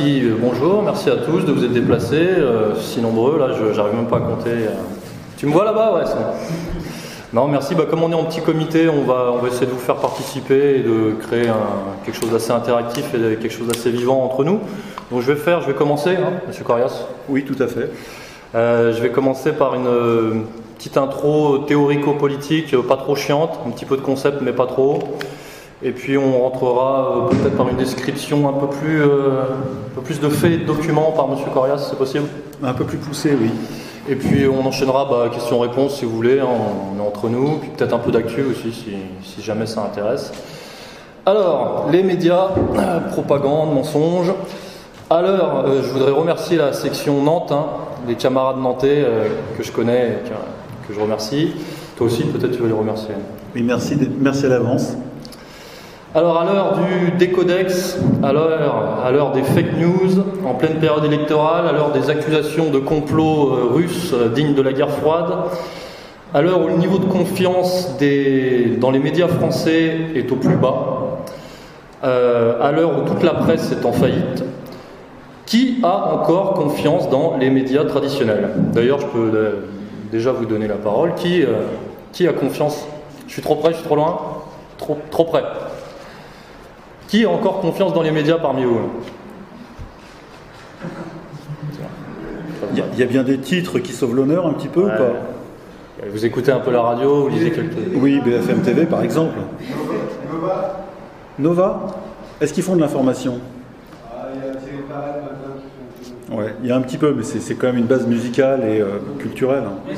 merci, euh, bonjour, merci à tous de vous être déplacés, euh, si nombreux, là je j'arrive même pas à compter. euh. Tu me vois là-bas? Ouais, c'est. Non, merci, bah, comme on est en petit comité, on va, on va essayer de vous faire participer et de créer un- quelque chose d'assez interactif et quelque chose d'assez vivant entre nous. Donc je vais faire, je vais commencer, hein, Monsieur Corias. Oui, tout à fait. Euh, je vais commencer par une euh, petite intro théorico-politique, pas trop chiante, un petit peu de concept mais pas trop. Et puis on rentrera euh, peut-être par une description un peu plus, euh, un peu plus de faits et de documents par Monsieur Corias, c'est possible? Un peu plus poussé, oui. Et puis on enchaînera bah, questions-réponses si vous voulez, hein, on est entre nous, puis peut-être un peu d'actu aussi si, si jamais ça intéresse. Alors, les médias, euh, propagande, mensonges. Alors, euh, je voudrais remercier la section Nantes, hein, les camarades nantais euh, que je connais et que, que je remercie. Toi aussi, peut-être tu veux les remercier. Oui, merci, merci à l'avance. Alors à l'heure du décodex, à l'heure, des fake news, en pleine période électorale, à l'heure des accusations de complot euh, russe euh, dignes de la guerre froide, à l'heure où le niveau de confiance des- dans les médias français est au plus bas, euh, à l'heure où toute la presse est en faillite, qui a encore confiance dans les médias traditionnels? D'ailleurs, je peux déjà vous donner la parole. Qui, qui a confiance? Je suis trop près, je suis trop loin? Trop, trop près. Qui a encore confiance dans les médias parmi vous Il y, a- il y a bien des titres qui sauvent l'honneur un petit peu Ouais. ou pas Vous écoutez un peu la radio, vous lisez quelques... Oui, BFM TV par exemple. Nova Est-ce qu'ils font de l'information Ouais, il y a un petit peu, mais c'est quand même une base musicale et euh, culturelle. hein.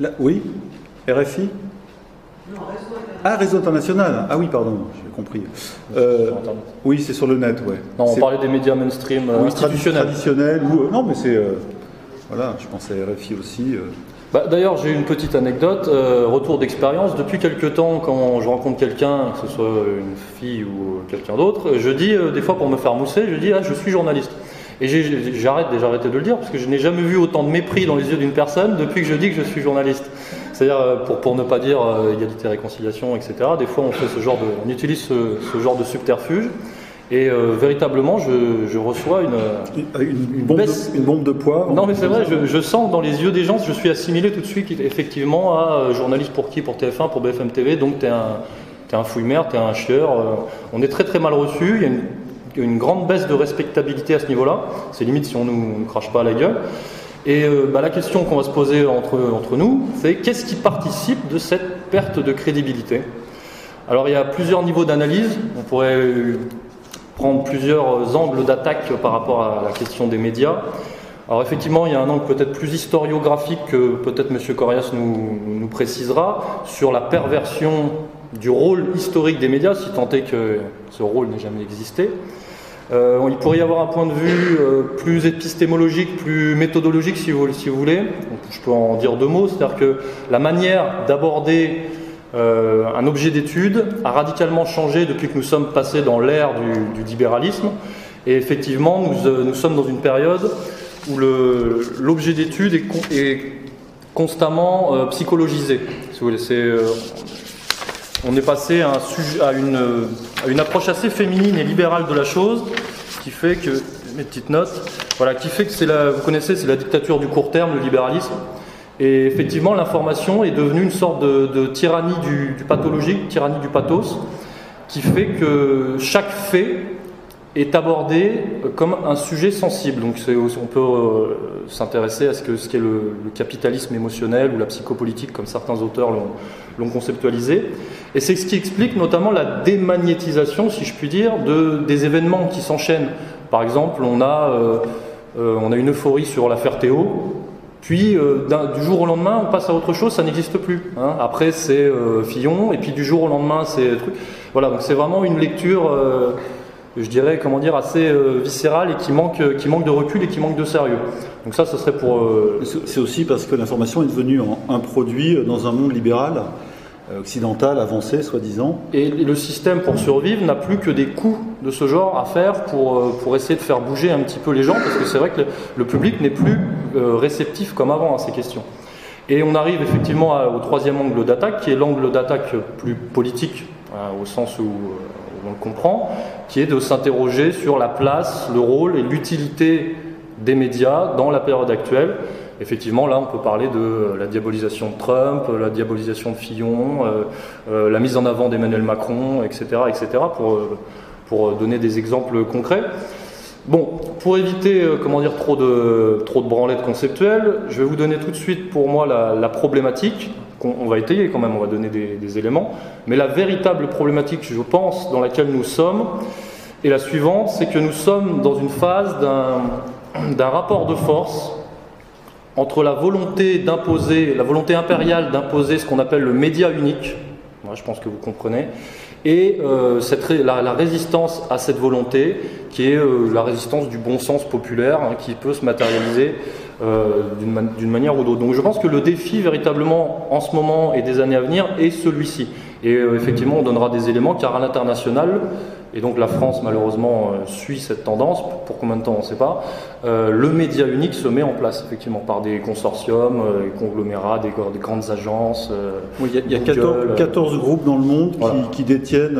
Là- oui RFI Ah, réseau international. Ah oui, pardon, compris. Euh, Sur oui, c'est sur le net, ouais. Non, on parlait des médias mainstream euh, oui, institutionnels. traditionnel ou euh, non, mais c'est voilà, je pense à RFI aussi. Bah, D'ailleurs, j'ai une petite anecdote, euh, retour d'expérience. Depuis quelques temps, quand je rencontre quelqu'un, que ce soit une fille ou quelqu'un d'autre, je dis, euh, des fois pour me faire mousser, je dis, ah, je suis journaliste. Et j'arrête déjà arrêté de le dire, parce que je n'ai jamais vu autant de mépris dans les yeux d'une personne depuis que je dis que je suis journaliste. C'est-à-dire, euh, pour, pour ne pas dire euh, égalité, réconciliation, etc., des fois on fait ce genre de, on utilise ce, ce genre de subterfuge. Et euh, véritablement, je, je reçois une, Une, une bombe baisse- de, une bombe de poids. non mais c'est vrai, je, je sens dans les yeux des gens, je suis assimilé tout de suite effectivement à euh, journaliste pour qui? Pour TF1, pour BFM TV, donc t'es un, t'es un fouille-merde, t'es un chieur. euh, on est très très mal reçu, il y a une, grande baisse de respectabilité à ce niveau-là, c'est limite si on nous crache pas à la gueule. Et euh, bah, la question qu'on va se poser entre, entre nous, c'est qu'est-ce qui participe de cette perte de crédibilité? Alors il y a plusieurs niveaux d'analyse, on pourrait euh, prendre plusieurs angles d'attaque par rapport à la question des médias. Alors effectivement, il y a un angle peut-être plus historiographique que peut-être M. Corias nous, nous précisera sur la perversion du rôle historique des médias, si tant est que ce rôle n'ait jamais existé. Euh, il pourrait y avoir un point de vue euh, plus épistémologique, plus méthodologique, si vous, voulez. Je peux en dire deux mots, c'est-à-dire que la manière d'aborder euh, un objet d'étude a radicalement changé depuis que nous sommes passés dans l'ère du, libéralisme. Et effectivement, nous, sommes dans une période où l'objet d'étude est, est constamment psychologisé. Si vous voulez, on est passé à, une, approche assez féminine et libérale de la chose, qui fait que mes petites notes, voilà, qui fait que c'est la, vous connaissez, c'est la dictature du court terme, le libéralisme. Et effectivement, l'information est devenue une sorte de, tyrannie du pathologique, tyrannie du pathos, qui fait que chaque fait est abordé euh, comme un sujet sensible. Donc on peut euh, s'intéresser à ce que ce qu'est le, le capitalisme émotionnel ou la psychopolitique, comme certains auteurs l'ont- conceptualisé. Et c'est ce qui explique notamment la démagnétisation, si je puis dire, de, des événements qui s'enchaînent. Par exemple, on a, euh, on a une euphorie sur l'affaire Théo, puis du jour au lendemain, on passe à autre chose, ça n'existe plus. hein. Après, c'est Fillon, et puis du jour au lendemain, c'est. Voilà, donc c'est vraiment une lecture, je dirais, comment dire, assez euh, viscérale et qui manque, qui manque de recul et qui manque de sérieux. Donc ça, ce serait pour. euh, C'est aussi parce que l'information est devenue un, produit dans un monde libéral, euh, occidental, avancé, soi-disant. Et le système pour survivre n'a plus que des coups de ce genre à faire pour, euh, pour essayer de faire bouger un petit peu les gens, parce que c'est vrai que le, public n'est plus euh, réceptif comme avant à ces questions. Et on arrive effectivement au troisième angle d'attaque, qui est l'angle d'attaque plus politique, hein, au sens où, euh, on le comprend, qui est de s'interroger sur la place, le rôle et l'utilité des médias dans la période actuelle. Effectivement, là, on peut parler de la diabolisation de Trump, la diabolisation de Fillon, la mise en avant d'Emmanuel Macron, etc., etc., pour, pour donner des exemples concrets. Bon, pour éviter euh, comment dire, trop, de, trop de branlettes conceptuelles, je vais vous donner tout de suite pour moi la, problématique. On, va étayer quand même, on va donner des, éléments. Mais la véritable problématique, je pense, dans laquelle nous sommes, est la suivante c'est que nous sommes dans une phase d'un rapport de force entre la volonté d'imposer, la volonté impériale d'imposer ce qu'on appelle le média unique, moi je pense que vous comprenez, et euh, cette, la, résistance à cette volonté, qui est euh, la résistance du bon sens populaire, hein, qui peut se matérialiser euh, d'une manière ou d'autre. Donc je pense que le défi véritablement en ce moment et des années à venir est celui-ci. Et effectivement, on donnera des éléments, car à l'international, et donc la France malheureusement euh, suit cette tendance, pour combien de temps on ne sait pas, euh, le média unique se met en place effectivement par des consortiums, euh, des conglomérats, des, grandes agences. oui, il y a, 14, groupes dans le monde qui, détiennent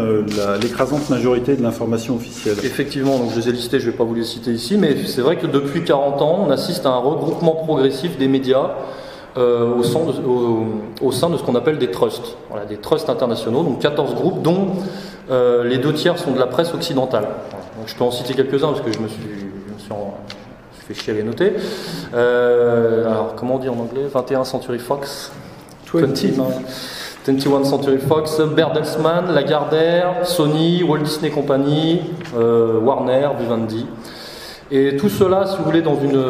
l'écrasante majorité de l'information officielle. Effectivement, donc je les ai listés, je ne vais pas vous les citer ici, mais c'est vrai que depuis 40 ans, on assiste à un regroupement progressif des médias. au, sein de, au, sein de, ce qu'on appelle des trusts, voilà, des trusts internationaux, donc 14 groupes, dont euh, les deux tiers sont de la presse occidentale. je peux en citer quelques-uns parce que je me suis, fait chier à les noter. Euh, alors, comment on dit en anglais? 21 Century Fox. 20, 21 Century Fox, Bertelsmann, Lagardère, Sony, Walt Disney Company, euh, Warner, Vivendi. Et tout cela, si vous voulez, dans une,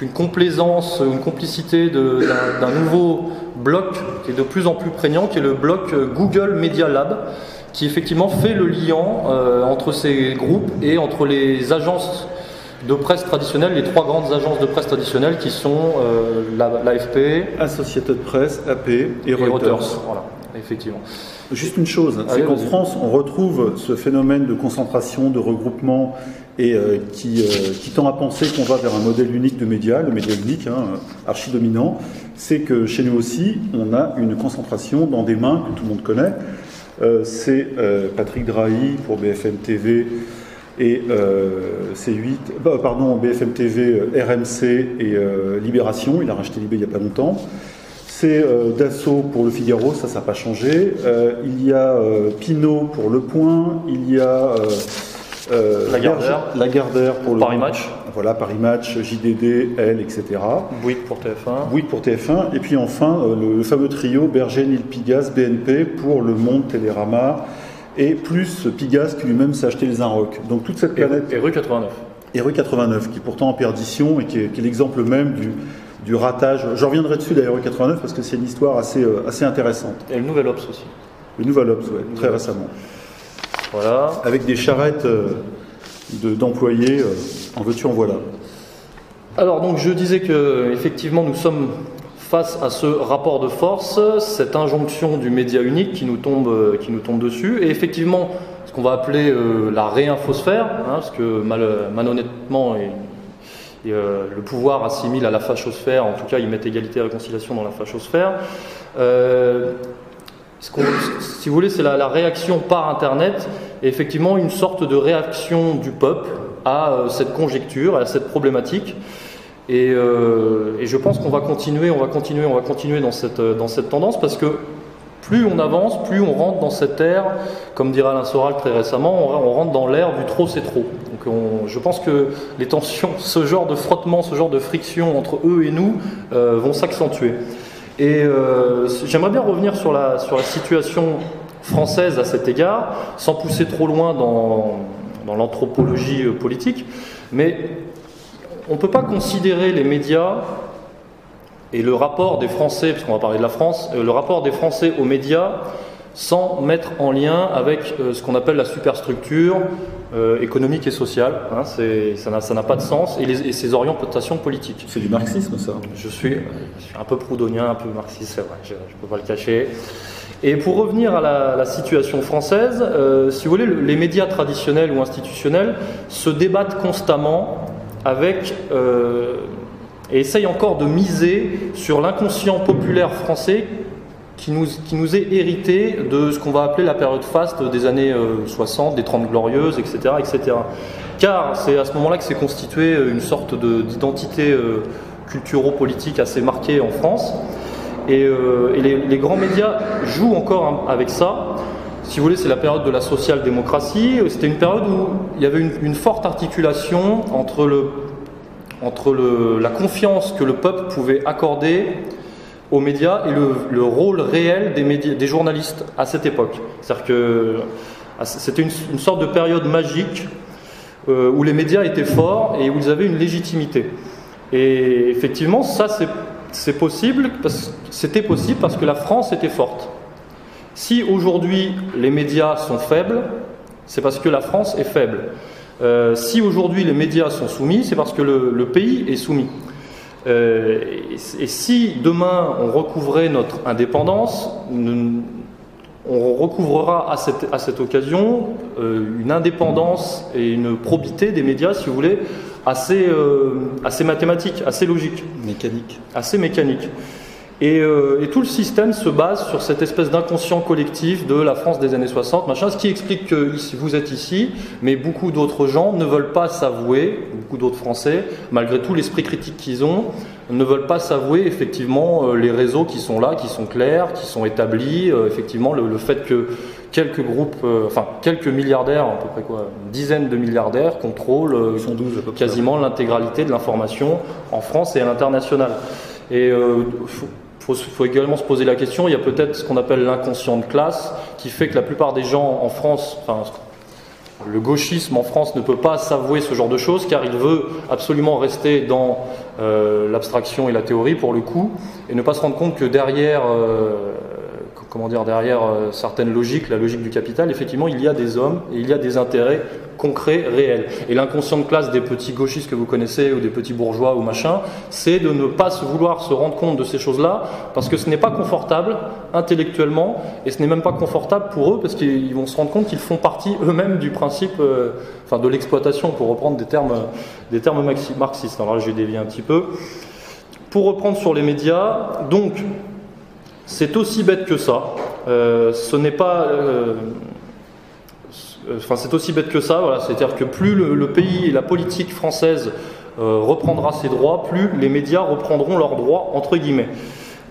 une complaisance, une complicité d'un nouveau bloc qui est de plus en plus prégnant, qui est le bloc Google Media Lab, qui effectivement fait le lien euh, entre ces groupes et entre les agences de presse traditionnelles, les trois grandes agences de presse traditionnelles qui sont euh, l'AFP, Associated Press, AP et, Reuters. Voilà, effectivement. Juste une chose, c'est qu'en France, on retrouve ce phénomène de concentration, de regroupement, et euh, qui, qui, tend à penser qu'on va vers un modèle unique de médias, le média unique, hein, archi-dominant. C'est que chez nous aussi, on a une concentration dans des mains que tout le monde connaît, euh, c'est euh, Patrick Drahi pour BFM TV et euh, C8, bah, pardon, BFM TV, RMC et Libération. Il a racheté Libé il n'y a pas longtemps. C'est Dassault pour Le Figaro, ça, ça n'a pas changé. il y a Pinot pour Le Point. Il y a Lagardère. pour Paris Match. Voilà, Paris Match, JDD, L, etc. Bouygues pour TF1. Bouygues pour TF1. Et puis enfin, euh, le, fameux trio Berger, Nil Pigas, BNP pour Le Monde, Télérama. Et plus Pigas qui lui-même s'est acheté les Inrock. Donc toute cette planète. Et, rue 89. Et rue 89, qui est pourtant en perdition et qui est, l'exemple même du, du ratage. Je reviendrai dessus d'ailleurs, rue 89, parce que c'est une histoire assez, euh, assez intéressante. Et le Nouvel Ops aussi. Le Nouvel Ops, oui, très récemment. Voilà. Avec des charrettes euh, d'employés, euh, en veux-tu, en voilà. Alors, donc, je disais que effectivement, nous sommes face à ce rapport de force, cette injonction du média unique qui nous tombe, euh, qui nous tombe dessus, et effectivement, ce qu'on va appeler la réinfosphère, hein, parce que mal, malhonnêtement, le pouvoir assimile à la fachosphère, en tout cas, ils mettent égalité et réconciliation dans la fachosphère si vous voulez, c'est la, réaction par Internet, et effectivement une sorte de réaction du peuple à euh, cette conjecture, à cette problématique. Euh, et, je pense qu'on va continuer, on va continuer, on va continuer dans cette, euh, dans cette tendance parce que plus on avance, plus on rentre dans cette ère, comme dira Alain Soral très récemment, on, rentre dans l'ère du trop c'est trop. Donc je pense que les tensions, ce genre de frottement, ce genre de friction entre eux et nous vont s'accentuer. Et euh, j'aimerais bien revenir sur la, sur la situation française à cet égard, sans pousser trop loin dans, dans l'anthropologie euh, politique, mais on ne peut pas considérer les médias et le rapport des Français, puisqu'on va parler de la France, euh, le rapport des Français aux médias sans mettre en lien avec ce qu'on appelle la superstructure économique et sociale. Hein, ça n'a pas de sens, et, les, et ses orientations politiques. C'est du marxisme, ça je suis, je suis, un peu proudhonien, un peu marxiste, c'est vrai, je ne peux pas le cacher. Et pour revenir à la, situation française, euh, si vous voulez, les médias traditionnels ou institutionnels se débattent constamment avec euh, et essayent encore de miser sur l'inconscient populaire français qui nous, est hérité de ce qu'on va appeler la période faste des années 60, des 30 glorieuses, etc. etc. Car c'est à ce moment-là que s'est constituée une sorte d'identité culturo-politique assez marquée en France. Et, les, grands médias jouent encore avec ça. Si vous voulez, c'est la période de la social-démocratie. C'était une période où il y avait une, forte articulation entre, la confiance que le peuple pouvait accorder aux médias et le, rôle réel des, médias, des journalistes à cette époque. C'est-à-dire que c'était une, sorte de période magique euh, où les médias étaient forts et où ils avaient une légitimité. Et effectivement, ça c'est possible, c'était possible parce que la France était forte. Si aujourd'hui les médias sont faibles, c'est parce que la France est faible. Euh, si aujourd'hui les médias sont soumis, c'est parce que le, pays est soumis. Euh, et, si demain on recouvrait notre indépendance, on recouvrera à cette, à cette occasion euh, une indépendance et une probité des médias, si vous voulez, assez, assez mathématique, assez logique. Mécanique. Assez mécanique. Euh, et, tout le système se base sur cette espèce d'inconscient collectif de la France des années 60, machin, ce qui explique que vous êtes ici, mais beaucoup d'autres gens ne veulent pas s'avouer, beaucoup d'autres Français, malgré tout l'esprit critique qu'ils ont, ne veulent pas s'avouer effectivement euh, les réseaux qui sont là, qui sont clairs, qui sont établis, euh, effectivement le, fait que quelques groupes, enfin quelques milliardaires, à peu près quoi, une dizaine de milliardaires contrôlent quasiment l'intégralité de l'information en France et à l'international. Et il faut, également se poser la question, il y a peut-être ce qu'on appelle l'inconscient de classe, qui fait que la plupart des gens en France, enfin, le gauchisme en France ne peut pas s'avouer ce genre de choses, car il veut absolument rester dans euh, l'abstraction et la théorie pour le coup, et ne pas se rendre compte que derrière euh, comment dire, derrière euh, certaines logiques, la logique du capital, effectivement, il y a des hommes et il y a des intérêts concrets, réels. Et l'inconscient de classe des petits gauchistes que vous connaissez ou des petits bourgeois ou machin, c'est de ne pas se vouloir se rendre compte de ces choses-là parce que ce n'est pas confortable intellectuellement et ce n'est même pas confortable pour eux parce qu'ils vont se rendre compte qu'ils font partie eux-mêmes du principe, euh, enfin de l'exploitation, pour reprendre des termes, des termes marxistes. Alors là, j'ai dévié un petit peu. Pour reprendre sur les médias, donc c'est aussi bête que ça. Euh, ce n'est pas. Euh, enfin, c'est aussi bête que ça. Voilà. C'est-à-dire que plus le, pays et la politique française euh, reprendra ses droits, plus les médias reprendront leurs droits entre guillemets.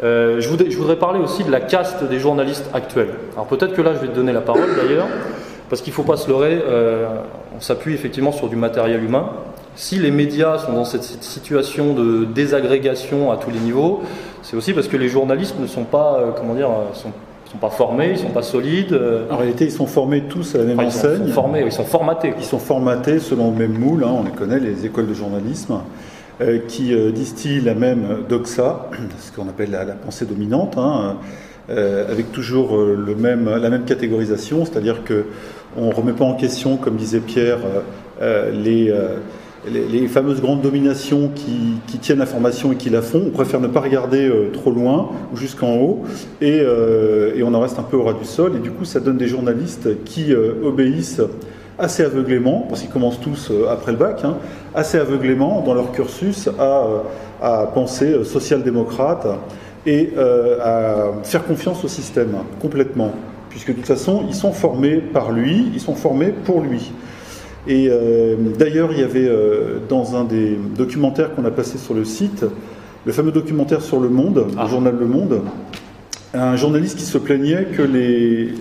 Je voudrais, je, voudrais, parler aussi de la caste des journalistes actuels. Alors peut-être que là, je vais te donner la parole d'ailleurs, parce qu'il ne faut pas se leurrer. on s'appuie effectivement sur du matériel humain. Si les médias sont dans cette situation de désagrégation à tous les niveaux, c'est aussi parce que les journalistes ne sont pas, euh, comment dire, euh, sont pas formés, ils sont pas solides. Euh. En réalité, ils sont formés tous à la même enseigne. Ils sont formés, ils sont formatés. Ils sont formatés selon le même moule. Hein, on les connaît, les écoles de journalisme. qui distillent la même doxa, ce qu'on appelle la, pensée dominante, hein, avec toujours le même, la même catégorisation, c'est-à-dire que on remet pas en question, comme disait Pierre, les les, fameuses grandes dominations qui, tiennent l'information et qui la font, on préfère ne pas regarder euh, trop loin ou jusqu'en haut, euh, et, on en reste un peu au ras du sol, et du coup ça donne des journalistes qui euh, obéissent assez aveuglément, parce qu'ils commencent tous après le bac, hein, assez aveuglément dans leur cursus à, à penser social-démocrate et à faire confiance au système complètement, puisque de toute façon ils sont formés par lui, ils sont formés pour lui. Et euh, d'ailleurs, il y avait euh, dans un des documentaires qu'on a passé sur le site, le fameux documentaire sur Le Monde, le ah. journal Le Monde, un journaliste qui se plaignait que les,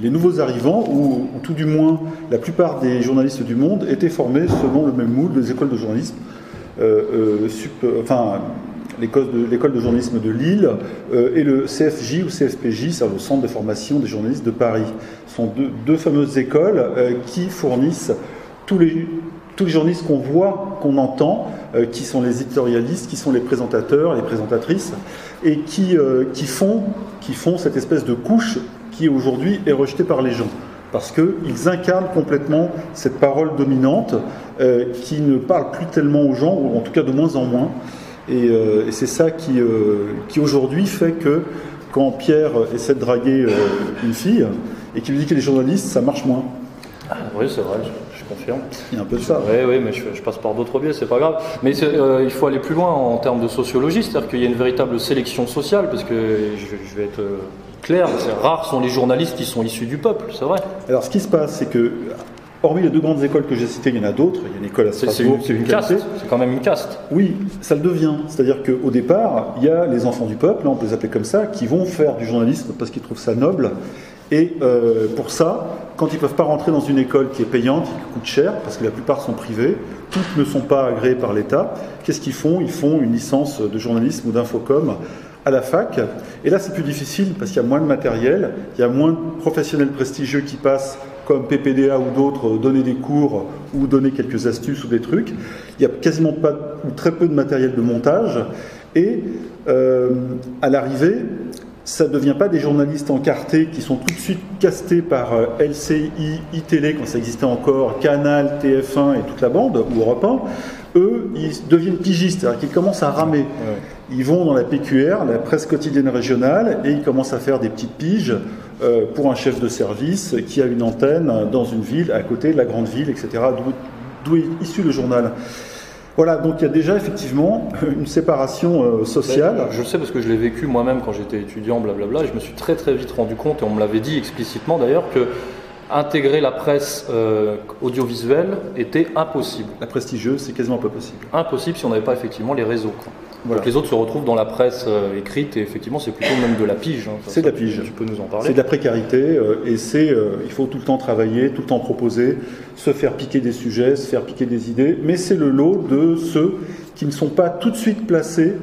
les, nouveaux arrivants, ou, tout du moins la plupart des journalistes du monde, étaient formés selon le même moule des écoles de journalisme, euh, enfin l'école de, de, journalisme de Lille et le CFJ ou CFPJ, c'est le Centre de formation des journalistes de Paris. Ce sont deux, deux fameuses écoles qui fournissent tous les, tous les journalistes qu'on voit, qu'on entend, euh, qui sont les éditorialistes, qui sont les présentateurs, les présentatrices, et qui, euh, qui, font, qui font cette espèce de couche qui aujourd'hui est rejetée par les gens. Parce qu'ils incarnent complètement cette parole dominante euh, qui ne parle plus tellement aux gens, ou en tout cas de moins en moins. Et, c'est ça qui, qui aujourd'hui fait que quand Pierre essaie de draguer une fille et qu'il lui dit qu'il est journaliste, ça marche moins. Ah, oui, c'est vrai confirme. Il y a un peu de ça. Oui, oui, mais je, passe par d'autres biais, c'est pas grave. Mais euh, il faut aller plus loin en termes de sociologie, c'est-à-dire qu'il y a une véritable sélection sociale, parce que je, vais être euh, clair. Rares sont les journalistes qui sont issus du peuple, c'est vrai. Alors ce qui se passe, c'est que, hormis les deux grandes écoles que j'ai citées, il y en a d'autres. Il y a une école à C'est c'est Strasbourg, une, une caste, c'est quand même une caste. Oui, ça le devient. C'est-à-dire qu'au départ, il y a les enfants du peuple, hein, on peut les appeler comme ça, qui vont faire du journalisme parce qu'ils trouvent ça noble. Et euh, pour ça, quand ils ne peuvent pas rentrer dans une école qui est payante, qui coûte cher, parce que la plupart sont privées, toutes ne sont pas agréées par l'État, qu'est-ce qu'ils font? Ils font une licence de journalisme ou d'infocom à la fac. Et là, c'est plus difficile parce qu'il y a moins de matériel, il y a moins de professionnels prestigieux qui passent, comme PPDA ou d'autres, donner des cours ou donner quelques astuces ou des trucs. Il n'y a quasiment pas ou très peu de matériel de montage. Et euh, à l'arrivée, ça ne devient pas des journalistes encartés qui sont tout de suite castés par euh, LCI, iTélé, quand ça existait encore, Canal, TF1 et toute la bande, ou Europe 1. Eux, ils deviennent pigistes, c'est-à-dire qu'ils commencent à ramer. Ils vont dans la PQR, la presse quotidienne régionale, et ils commencent à faire des petites piges euh, pour un chef de service qui a une antenne dans une ville, à côté de la grande ville, etc., d'où- d'où est issu le journal. Voilà, donc il y a déjà effectivement une séparation euh, sociale. Je sais parce que je l'ai vécu moi-même quand j'étais étudiant, blablabla, et je me suis très très vite rendu compte, et on me l'avait dit explicitement d'ailleurs, que intégrer la presse euh, audiovisuelle était impossible. La prestigieuse, c'est quasiment pas possible. Impossible si on n'avait pas effectivement les réseaux. quoi. Voilà. Donc les autres se retrouvent dans la presse euh, écrite, et effectivement c'est plutôt même de la pige. hein. C'est de la pige. Tu peux nous en C'est parler de la précarité euh, et c'est euh, il faut tout le temps travailler, tout le temps proposer, se faire piquer des sujets, se faire piquer des idées, mais c'est le lot de ceux qui ne sont pas tout de suite placés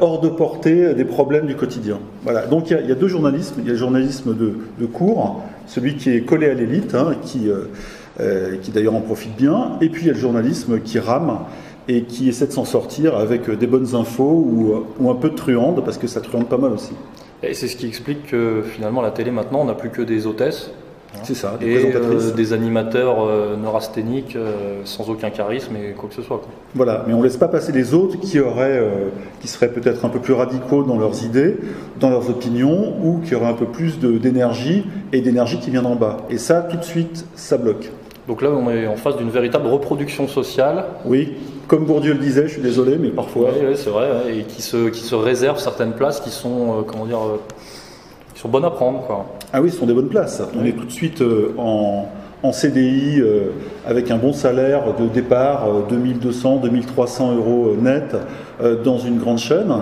hors de portée des problèmes du quotidien. Voilà. Donc il y, a, il y a deux journalismes. Il y a le journalisme de, de cours, celui qui est collé à l'élite, hein, qui, qui d'ailleurs en profite bien, et puis il y a le journalisme qui rame et qui essaie de s'en sortir avec des bonnes infos ou, euh, ou un peu de truande, parce que ça truande pas mal aussi. Et c'est ce qui explique que finalement la télé maintenant on n'a plus que des hôtesses C'est ça, des et présentatrices. euh, des animateurs euh, neurasthéniques euh, sans aucun charisme et quoi que ce soit. quoi. Voilà, mais on ne laisse pas passer les autres qui auraient, euh, qui seraient peut-être un peu plus radicaux dans leurs idées, dans leurs opinions, ou qui auraient un peu plus d'énergie et d'énergie qui vient d'en bas. Et ça, tout de suite, ça bloque. Donc là on est en face d'une véritable reproduction sociale Oui, comme Bourdieu le disait, je suis désolé, mais parfois. Ouais, c'est vrai, et qui se, qui se réserve certaines places qui sont, euh, comment dire, euh, qui sont bonnes à prendre. Quoi. Ah oui, ce sont des bonnes places. On est tout de suite euh, en, en CDI avec un bon salaire de départ, euh, 2200, 2300 euros net dans une grande chaîne.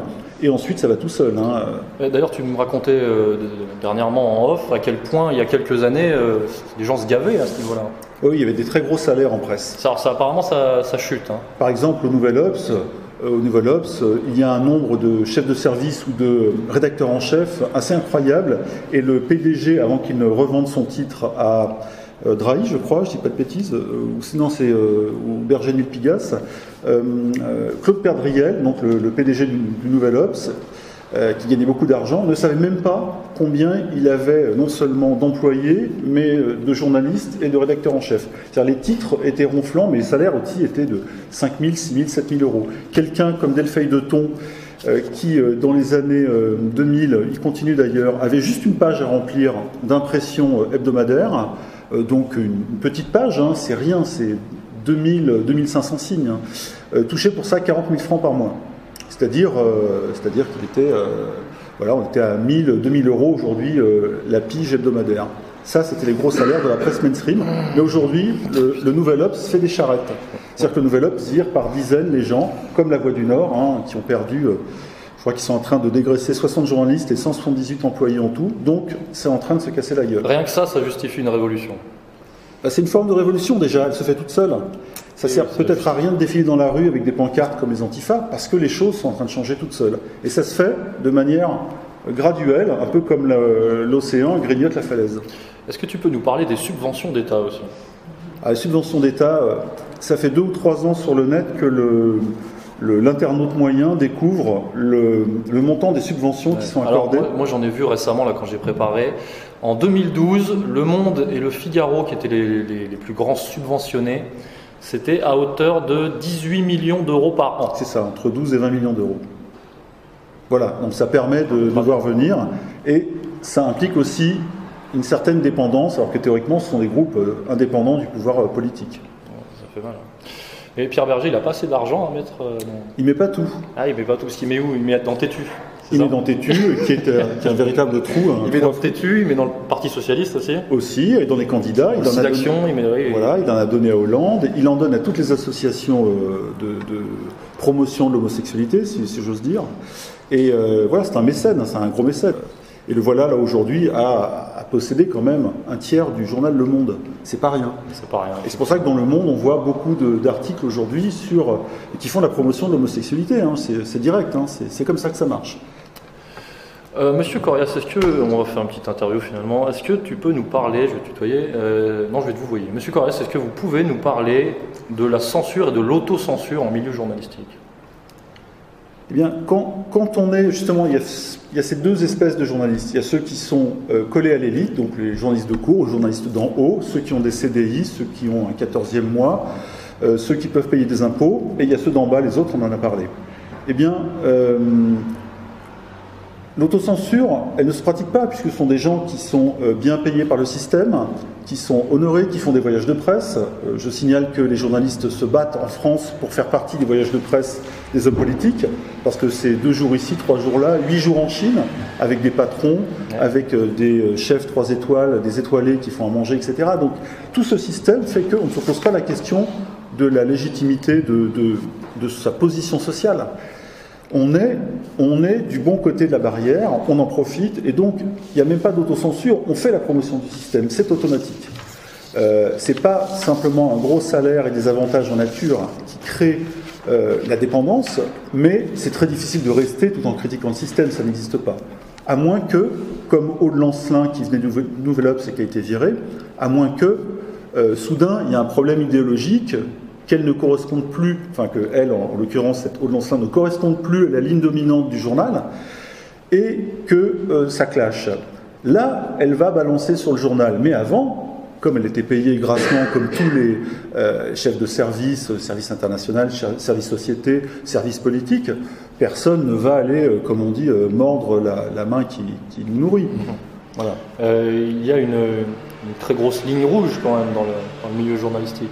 Et ensuite, ça va tout seul. hein. D'ailleurs, tu me racontais de- dernièrement en off à quel point, il y a quelques années, les gens se gavaient à ce niveau-là. Oui, il y avait des très gros salaires en presse. Ça, alors, ça, apparemment, ça, ça chute. hein. Par exemple, au Nouvel Obs, euh, au Nouvel Obs, euh, il y a un nombre de chefs de service ou de rédacteurs en chef assez incroyable. Et le PDG, avant qu'il ne revende son titre à euh, Drahi, je crois, je dis pas de bêtises, ou sinon c'est ou Berger Claude Perdriel, donc le, le PDG du, du Nouvel Obs, euh, qui gagnait beaucoup d'argent, ne savait même pas combien il avait euh, non seulement d'employés, mais euh, de journalistes et de rédacteurs en chef. Les titres étaient ronflants, mais les salaires aussi étaient de 5 000, 6 000, 7 000 euros. Quelqu'un comme Delphine de Thon, euh, qui euh, dans les années euh, 2000, il continue d'ailleurs, avait juste une page à remplir d'impression euh, hebdomadaire, euh, donc une petite page, hein, c'est rien, c'est 2000, 2500 signes, hein, euh, touchait pour ça 40 000 francs par mois. C'est-à-dire, euh, c'est-à-dire qu'il était, euh, voilà, on était à 1000, 2000 euros aujourd'hui euh, la pige hebdomadaire. Ça, c'était les gros salaires de la presse mainstream. Mais aujourd'hui, le, le Nouvel Obs fait des charrettes. C'est-à-dire que le Nouvel Obs vire par dizaines les gens, comme la Voix du Nord, hein, qui ont perdu, euh, je crois qu'ils sont en train de dégraisser 60 journalistes et 178 employés en tout. Donc, c'est en train de se casser la gueule. Rien que ça, ça justifie une révolution. Bah, c'est une forme de révolution déjà, elle se fait toute seule. Ça sert peut-être à rien de défiler dans la rue avec des pancartes comme les antifas, parce que les choses sont en train de changer toutes seules. Et ça se fait de manière graduelle, un peu comme l'océan grignote la falaise. Est-ce que tu peux nous parler des subventions d'État aussi? À la subvention d'État, euh, ça fait deux ou trois ans sur le net que le- l'internaute moyen découvre le, le montant des subventions qui sont Alors, accordées. moi, moi, j'en ai vu récemment là quand j'ai préparé. En 2012, Le Monde et Le Figaro, qui étaient les, les- les plus grands subventionnés, c'était à hauteur de 18 millions d'euros par an. C'est ça, entre 12 et 20 millions d'euros. Voilà, donc ça permet de, de voir venir et ça implique aussi une certaine dépendance, alors que théoriquement ce sont des groupes euh, indépendants du pouvoir euh, politique. Ça fait mal. hein. Et Pierre Berger, il a pas assez d'argent à mettre. euh, dans- Il met pas tout. Ah, il met pas tout ce qu'il met où? Il met dans Tétu. Il est dans Tétu, qui est, un véritable trou. il met dans Tétu, il met dans le Parti Socialiste aussi. Aussi, et dans les candidats. Il en, a donné, il, met, voilà, il en a donné à Hollande. Il en donne à toutes les associations de, promotion de l'homosexualité, si, j'ose dire. Et voilà, c'est un mécène, c'est un gros mécène. Et le voilà là aujourd'hui à, posséder quand même un tiers du journal Le Monde. C'est pas rien. C'est pas rien. Et c'est pour ça que dans Le Monde, on voit beaucoup d'articles aujourd'hui sur qui font la promotion de l'homosexualité. Hein. C'est direct. Hein. C'est comme ça que ça marche. Euh, Monsieur Corias, est-ce que, on va faire une petite interview finalement, est-ce que tu peux nous parler, je vais tutoyer, euh, non je vais te vous voyer, Monsieur Corias, est-ce que vous pouvez nous parler de la censure et de l'autocensure en milieu journalistique? Eh bien, quand, on est justement, il y, a, ces deux espèces de journalistes. Il y a ceux qui sont euh, collés à l'élite, donc les journalistes de cours, les journalistes d'en haut, ceux qui ont des CDI, ceux qui ont un 14e mois, ceux qui peuvent payer des impôts, et il y a ceux d'en bas, les autres, on en a parlé. Eh bien, L'autocensure, elle ne se pratique pas puisque ce sont des gens qui sont euh, bien payés par le système, qui sont honorés, qui font des voyages de presse. Euh, je signale que les journalistes se battent en France pour faire partie des voyages de presse des hommes politiques, parce que c'est deux jours ici, trois jours là, huit jours en Chine, avec des patrons, avec euh, des chefs trois étoiles, des étoilés qui font à manger, etc. Donc tout ce système fait qu'on ne se pose pas la question de la légitimité de, de sa position sociale on est, du bon côté de la barrière, on en profite, et donc il n'y a même pas d'autocensure, on fait la promotion du système, c'est automatique. Euh, c'est pas simplement un gros salaire et des avantages en nature qui créent euh, la dépendance, mais c'est très difficile de rester tout en critiquant le système, ça n'existe pas. À moins que, comme Aude Lancelin qui venait de Nouvel Obs et qui a été viré, à moins que, euh, soudain, il y a un problème idéologique qu'elle ne corresponde plus, enfin que elle, en, l'occurrence, cette haute Lancelin, ne corresponde plus à la ligne dominante du journal, et que euh, ça clash. Là, elle va balancer sur le journal. Mais avant, comme elle était payée grassement, comme tous les euh, chefs de service, euh, service international, service société, service politique, personne ne va aller, comme on dit, mordre la, main qui, nous nourrit. Voilà. il y a une, très grosse ligne rouge quand même dans le milieu journalistique.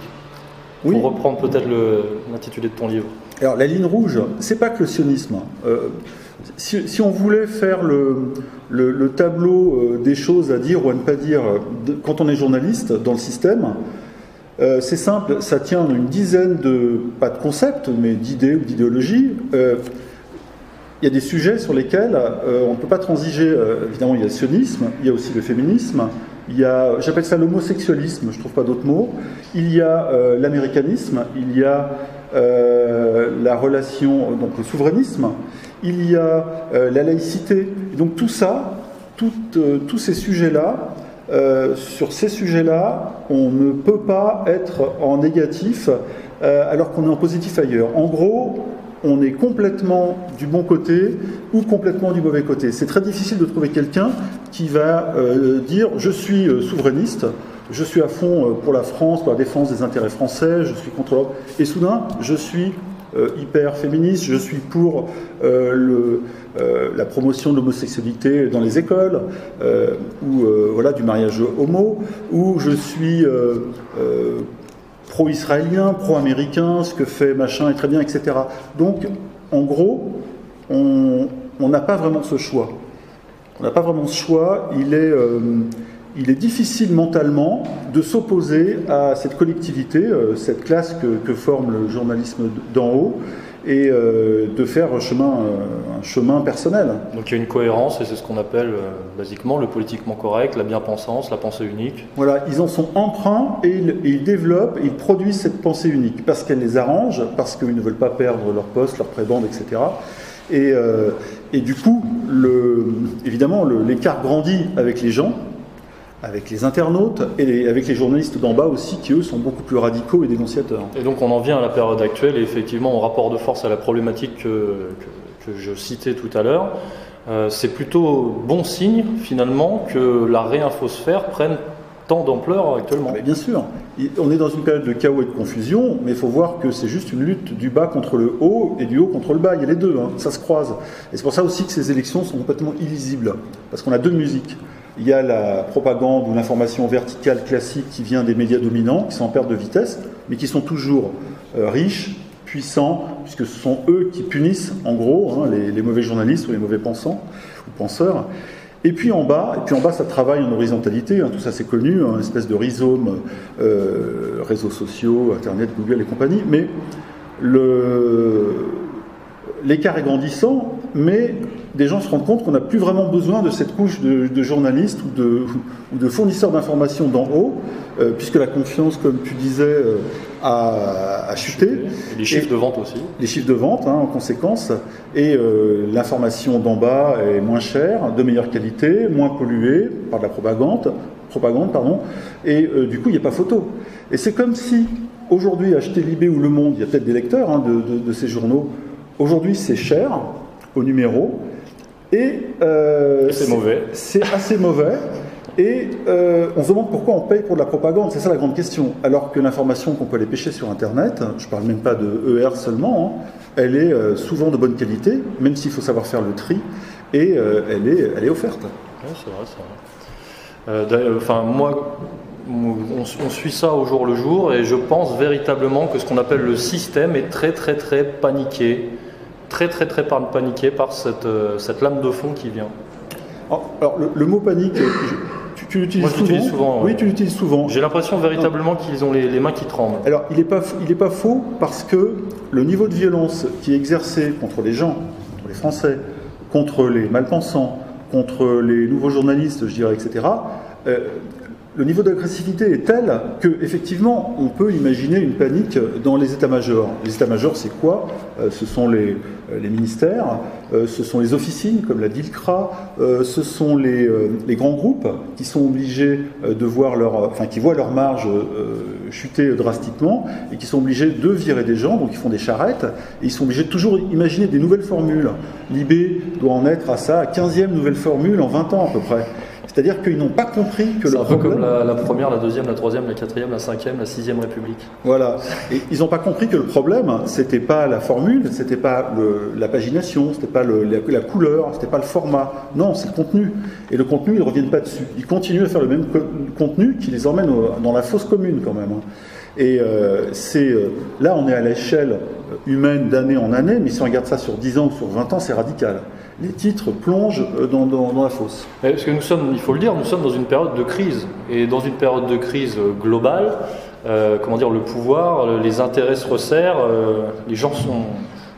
Pour reprendre peut-être l'intitulé de ton livre. Alors la ligne rouge, c'est pas que le sionisme. Euh, si, on voulait faire le, le, tableau euh, des choses à dire ou à ne pas dire quand on est journaliste dans le système, euh, c'est simple, ça tient une dizaine de, pas de concepts, mais d'idées ou d'idéologies. Il y a des sujets sur lesquels on ne peut pas transiger. évidemment, il y a le sionisme, il y a aussi le féminisme, il y a, j'appelle ça l'homosexualisme, je ne trouve pas d'autres mots. Il y a euh, l'américanisme, il y a euh, la relation, donc le souverainisme, il y a euh, la laïcité. Donc tout ça, tous ces sujets-là, sur ces sujets-là, on ne peut pas être en négatif alors qu'on est en positif ailleurs. En gros, on est complètement du bon côté ou complètement du mauvais côté. C'est très difficile de trouver quelqu'un qui va euh, dire je suis euh, souverainiste, je suis à fond euh, pour la France, pour la défense des intérêts français, je suis contre l'Europe, et soudain je suis hyper féministe, je suis pour la promotion de l'homosexualité dans les écoles, ou voilà du mariage homo, ou je suis pro-israélien, pro-américain, ce que fait machin est très bien, etc. Donc, en gros, on n'a pas vraiment ce choix. On n'a pas vraiment ce choix. Il est, euh, difficile mentalement de s'opposer à cette collectivité, euh, cette classe que, forme le journalisme d'en haut, et euh, de faire un chemin, un chemin personnel. Donc il y a une cohérence, et c'est ce qu'on appelle basiquement le politiquement correct, la bien-pensance, la pensée unique. Voilà, ils en sont emprunts et ils, développent, ils produisent cette pensée unique, parce qu'elle les arrange, parce qu'ils ne veulent pas perdre leur poste, leur prébande, etc. Et, et du coup, le, évidemment, l'écart grandit avec les gens, avec les internautes et avec les journalistes d'en bas aussi, qui eux sont beaucoup plus radicaux et dénonciateurs. Et donc on en vient à la période actuelle, et effectivement, en rapport de force à la problématique que, je citais tout à l'heure, euh, c'est plutôt bon signe finalement que la réinfosphère prenne tant d'ampleur actuellement. Mais bien sûr, on est dans une période de chaos et de confusion, mais il faut voir que c'est juste une lutte du bas contre le haut et du haut contre le bas. Il y a les deux, hein. ça se croise. Et c'est pour ça aussi que ces élections sont complètement illisibles, parce qu'on a deux musiques. Il y a la propagande ou l'information verticale classique qui vient des médias dominants, qui sont en perte de vitesse, mais qui sont toujours euh, riches, puissants, puisque ce sont eux qui punissent, en gros, hein, les, mauvais journalistes ou les mauvais pensants ou penseurs. Et puis en bas, et puis en bas, ça travaille en horizontalité. Hein, tout ça, c'est connu, une espèce de rhizome, euh, réseaux sociaux, Internet, Google et compagnie. Mais l'écart est grandissant, mais des gens se rendent compte qu'on n'a plus vraiment besoin de cette couche de, journalistes ou de, ou de fournisseurs d'informations d'en haut, euh, puisque la confiance, comme tu disais, euh, a, chuté. Et les chiffres de vente aussi. Les chiffres de vente, hein, en conséquence. Et euh, l'information d'en bas est moins chère, de meilleure qualité, moins polluée par de la propagande. propagande pardon, et du coup, il n'y a pas photo. Et c'est comme si, aujourd'hui, acheter Libé ou Le Monde, il y a peut-être des lecteurs hein, de, de ces journaux, aujourd'hui c'est cher au numéro, euh, et c'est mauvais. C'est assez mauvais. Et euh, on se demande pourquoi on paye pour de la propagande, c'est ça la grande question. Alors que l'information qu'on peut aller pêcher sur Internet, je ne parle même pas de ER seulement, hein, elle est euh, souvent de bonne qualité, même s'il faut savoir faire le tri, et elle, est, elle est offerte. Oui, c'est vrai, c'est vrai. enfin, moi, on, suit ça au jour le jour, et je pense véritablement que ce qu'on appelle le système est très, très, très paniqué très très très paniqué par cette, euh, cette lame de fond qui vient. Oh, alors le, mot panique, tu, l'utilises souvent, souvent Oui, tu l'utilises souvent. J'ai l'impression véritablement qu'ils ont les, mains qui tremblent. Alors il n'est pas, il pas faux parce que le niveau de violence qui est exercé contre les gens, contre les Français, contre les malpensants, contre les nouveaux journalistes, je dirais, etc., le niveau d'agressivité est tel que effectivement on peut imaginer une panique dans les états-majors. Les états-majors, c'est quoi? Euh, Ce sont les, euh, ministères, euh, ce sont les officines comme la DILCRA, ce sont les, grands groupes qui sont obligés de voir leur, enfin qui voient leur marge chuter drastiquement et qui sont obligés de virer des gens, donc ils font des charrettes et ils sont obligés de toujours imaginer des nouvelles formules. L'IB doit en être à sa 15e nouvelle formule en 20 ans à peu près. C'est-à-dire qu'ils n'ont pas compris que le problème... comme la, première, la deuxième, la troisième, la quatrième, la cinquième, la sixième République. Voilà. Et ils n'ont pas compris que le problème, c'était pas la formule, c'était pas la pagination, c'était pas le, la, couleur, c'était pas le format. Non, c'est le contenu. Et le contenu, ils ne reviennent pas dessus. Ils continuent à faire le même contenu qui les emmène dans la fosse commune quand même. Hein. Et euh, c'est euh, là, on est à l'échelle humaine d'année en année, mais si on regarde ça sur 10 ans ou sur 20 ans, c'est radical les titres plongent euh, dans, la fosse. Parce que nous sommes, il faut le dire, nous sommes dans une période de crise. Et dans une période de crise globale, euh, comment dire, le pouvoir, les intérêts se resserrent, euh, les, gens sont,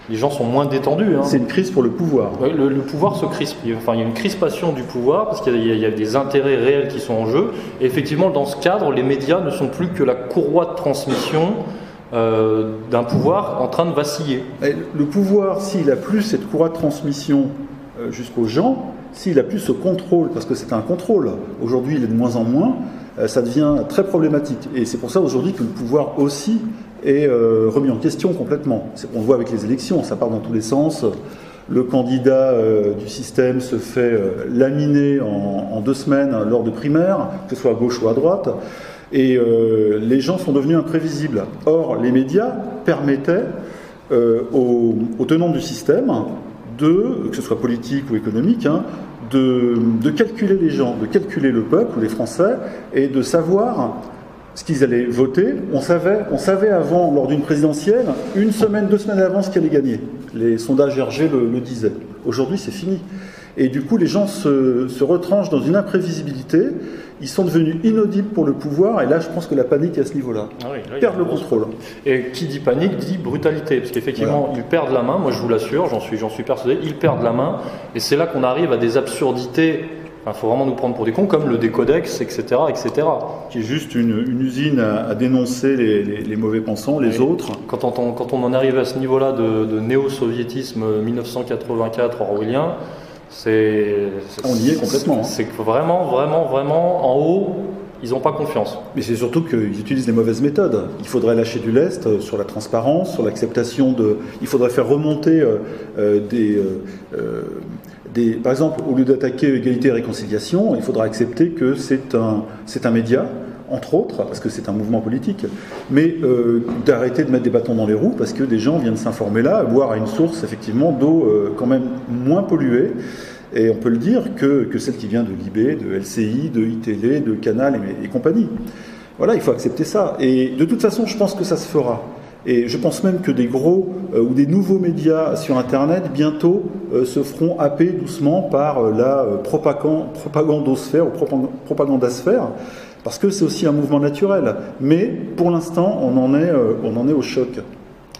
les gens sont moins détendus. Hein. C'est une crise pour le pouvoir. Le, pouvoir se crispe. Enfin, il y a une crispation du pouvoir parce qu'il y, a des intérêts réels qui sont en jeu. Et effectivement, dans ce cadre, les médias ne sont plus que la courroie de transmission. d'un pouvoir en train de vaciller. Le pouvoir, s'il a plus cette courroie de transmission euh, jusqu'aux gens, s'il a plus ce contrôle, parce que c'est un contrôle, aujourd'hui il est de moins en moins, euh, ça devient très problématique. Et c'est pour ça aujourd'hui que le pouvoir aussi est euh, remis en question complètement. On le voit avec les élections, ça part dans tous les sens. Le candidat du système se fait laminer en, deux semaines lors de primaires, que ce soit à gauche ou à droite, et les gens sont devenus imprévisibles. Or, les médias permettaient aux tenants du système de, que ce soit politique ou économique, hein, de, de, calculer les gens, de calculer le peuple les Français et de savoir ce qu'ils allaient voter. On savait, on savait avant, lors d'une présidentielle, une semaine, deux semaines avant ce qui allait gagner. Les sondages RG le, le disaient. Aujourd'hui, c'est fini. Et du coup, les gens se, se retranchent dans une imprévisibilité ils sont devenus inaudibles pour le pouvoir, et là je pense que la panique est à ce niveau-là. Ah ils perdent le contrôle. Et qui dit panique dit brutalité, parce qu'effectivement ils perdent la main, moi je vous l'assure, j'en suis, persuadé, ils perdent la main, et c'est là qu'on arrive à des absurdités. Il faut vraiment nous prendre pour des cons, comme le décodex, etc. etc. Qui est juste une, usine à, dénoncer les, mauvais pensants, les autres. Quand on, quand on en arrive à ce niveau-là de, de néo-soviétisme 1984 orwellien, c'est, On y est complètement. Hein. C'est vraiment, vraiment, vraiment en haut, ils n'ont pas confiance. Mais c'est surtout qu'ils utilisent les mauvaises méthodes. Il faudrait lâcher du lest euh, sur la transparence, sur l'acceptation de. Il faudrait faire remonter euh, euh, des. des, par exemple, au lieu d'attaquer égalité et réconciliation, il faudra accepter que c'est un, c'est un média entre autres, parce que c'est un mouvement politique, mais euh, d'arrêter de mettre des bâtons dans les roues, parce que des gens viennent s'informer là, boire à une source effectivement d'eau euh, quand même moins polluée, et on peut le dire que, que celle qui vient de l'IB, de LCI, de ITV, de Canal et, compagnie. Voilà, il faut accepter ça. Et de toute façon, je pense que ça se fera. Et je pense même que des gros ou des nouveaux médias sur Internet bientôt se feront happer doucement par la propagandosphère ou propagandasphère parce que c'est aussi un mouvement naturel. Mais pour l'instant, on, en est, on en est au choc.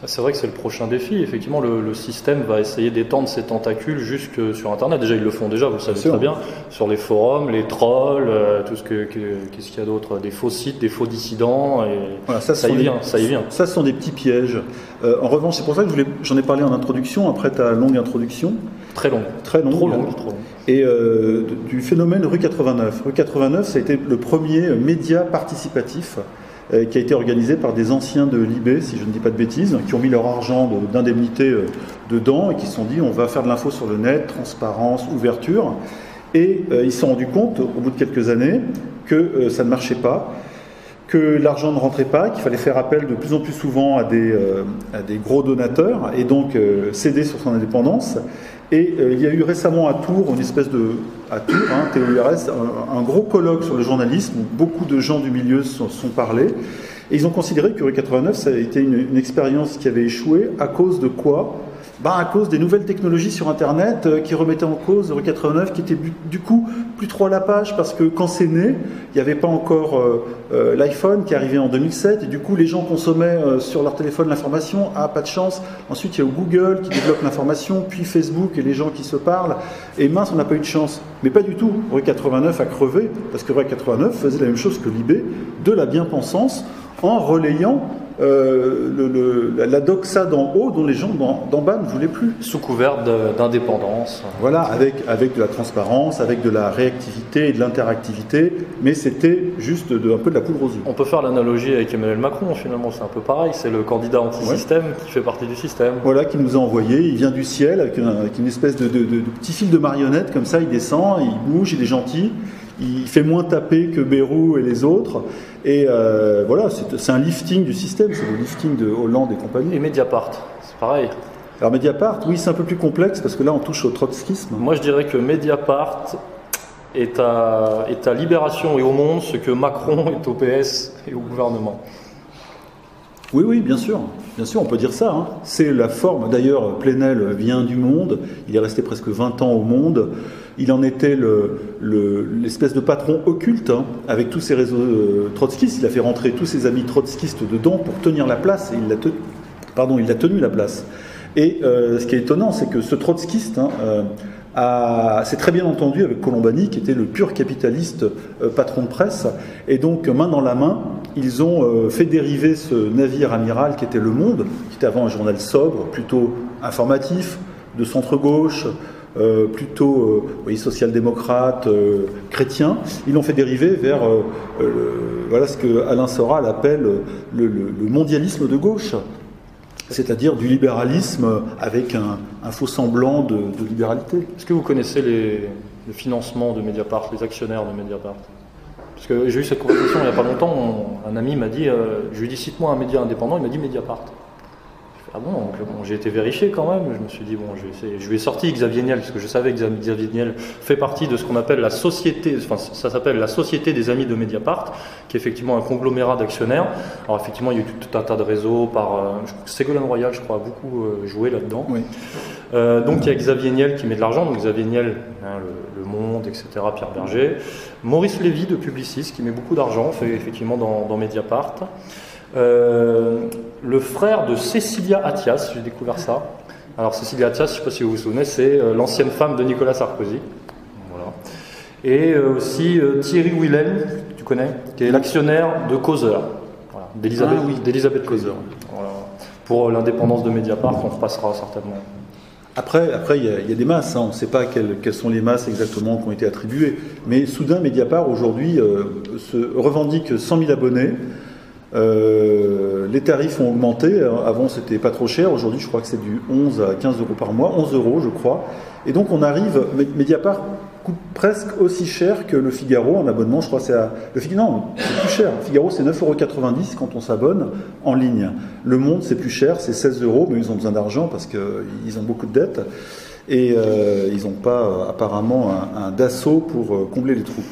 C'est vrai que c'est le prochain défi. Effectivement, le, système va essayer d'étendre ses tentacules jusque sur Internet. Déjà, ils le font déjà, vous le savez très bien, sur les forums, les trolls, euh, tout ce que, qu'est-ce qu'il y a d'autre, des faux sites, des faux dissidents. Et voilà, ça, ça y vient, ça y vient. Ça, ce sont des petits pièges. Euh, en revanche, c'est pour ça que j'en ai parlé en introduction, après ta longue introduction. Très longue. Très longue. Trop longue. Trop Et euh, du phénomène rue 89. Rue 89, ça a été le premier média participatif euh, qui a été organisé par des anciens de l'IB, si je ne dis pas de bêtises, qui ont mis leur argent d'indemnité euh, dedans et qui se sont dit on va faire de l'info sur le net, transparence, ouverture. Et ils se sont rendus compte, au bout de quelques années, que ça ne marchait pas, que l'argent ne rentrait pas, qu'il fallait faire appel de plus en plus souvent à des gros donateurs et donc céder sur son indépendance. Et il y a eu récemment à Tours, une espèce de. à Tours, hein, un, gros colloque sur le journalisme où beaucoup de gens du milieu se sont, parlés. Et ils ont considéré que Rue 89, ça a été une expérience qui avait échoué à cause de quoi? Bah, à cause des nouvelles technologies sur Internet euh, qui remettaient en cause Rue 89, qui était du coup plus trop à la page parce que quand c'est né, il n'y avait pas encore euh, euh, l'iPhone qui arrivait en 2007 et du coup les gens consommaient sur leur téléphone l'information. Ah, pas de chance. Ensuite, il y a Google qui développe l'information, puis Facebook et les gens qui se parlent. Et mince, on n'a pas eu de chance. Mais pas du tout. Rue 89 a crevé parce que Rue 89 faisait la même chose que l'IB, de la bien-pensance en relayant euh, le, la doxa d'en haut dont les gens d'en bas ne voulaient plus. Sous couvert d'indépendance. Voilà, avec, avec de la transparence, avec de la réactivité et de l'interactivité, mais c'était juste de, un peu de la poudre aux yeux. On peut faire l'analogie avec Emmanuel Macron, finalement, c'est un peu pareil, c'est le candidat anti-système qui fait partie du système. Voilà, qui nous a envoyé, il vient du ciel avec, une espèce de, de, de petit fil de marionnette, comme ça, il descend, il bouge, il est gentil il fait moins taper que Bérou et les autres. Et euh, voilà, c'est un lifting du système, c'est le lifting de Hollande et compagnie. Et Mediapart, c'est pareil. Alors Mediapart, oui, c'est un peu plus complexe parce que là, on touche au trotskisme. Moi, je dirais que Mediapart est à, est à Libération et au Monde ce que Macron est au PS et au gouvernement. Oui, oui, bien sûr. Bien sûr, on peut dire ça. Hein. C'est la forme. D'ailleurs, Plenel vient du monde. Il est resté presque 20 ans au monde. Il en était l'espèce de patron occulte hein, avec tous ses réseaux euh, trotskistes. Il a fait rentrer tous ses amis trotskistes dedans pour tenir la place et il a, pardon, il a tenu la place. Et euh, ce qui est étonnant, c'est que ce trotskiste hein, euh, s'est très bien entendu avec Colombani, qui était le pur capitaliste patron de presse. Et donc, main dans la main, ils ont fait dériver ce navire amiral qui était Le Monde, qui était avant un journal sobre, plutôt informatif, de centre-gauche, euh, plutôt euh, social-démocrate, euh, chrétien, ils l'ont fait dériver vers voilà ce que Alain Soral appelle le, mondialisme de gauche, c'est-à-dire du libéralisme avec un, faux semblant de, libéralité. Est-ce que vous connaissez les, le financement de Mediapart, les actionnaires de Mediapart? Parce que j'ai eu cette conversation il n'y a pas longtemps, un ami m'a dit, je lui ai dit cite-moi un média indépendant, il m'a dit Mediapart. Ah bon, bon j'ai été vérifié quand même. Je me suis dit, bon, je, vais je lui ai sorti Xavier Niel, parce que je savais que Xavier Niel fait partie de ce qu'on appelle la société, enfin, ça s'appelle la Société des Amis de Mediapart, qui est effectivement un conglomérat d'actionnaires. Alors, effectivement, il y a eu tout un tas de réseaux par. Euh, Ségolène Royal, je crois, a beaucoup euh, joué là-dedans. Euh, donc, il y a Xavier Niel qui met de l'argent, donc Xavier Niel, hein, le, Monde, etc., Pierre Berger. Maurice Lévy de Publicis, qui met beaucoup d'argent, fait effectivement dans, dans Mediapart. Euh, le frère de Cécilia Attias, j'ai découvert ça. Alors Cécilia Attias, je ne sais pas si vous vous souvenez, c'est euh, l'ancienne femme de Nicolas Sarkozy. Voilà. Et euh, aussi Thierry Willem, tu connais, qui est l'actionnaire de Causeur, voilà, d'Elisabeth ah, oui. Causeur. Voilà. Pour l'indépendance de Mediapart, on repassera certainement. Après, après, il y, a des masses. Hein. On ne sait pas quelles, quelles, sont les masses exactement qui ont été attribuées. Mais soudain, Mediapart aujourd'hui se revendique 100 000 abonnés. Euh, les tarifs ont augmenté. Avant, c'était pas trop cher. Aujourd'hui, je crois que c'est du 11 à 15 euros par mois, 11 euros, je crois. Et donc, on arrive. Mediapart coûte presque aussi cher que le Figaro en abonnement. Je crois c'est à. Le Figaro, non, c'est plus cher. Figaro, c'est 9,90 euros quand on s'abonne en ligne. Le Monde, c'est plus cher, c'est 16 euros, mais ils ont besoin d'argent parce qu'ils ont beaucoup de dettes. Et euh, ils n'ont pas euh, apparemment un, un pour combler les trous.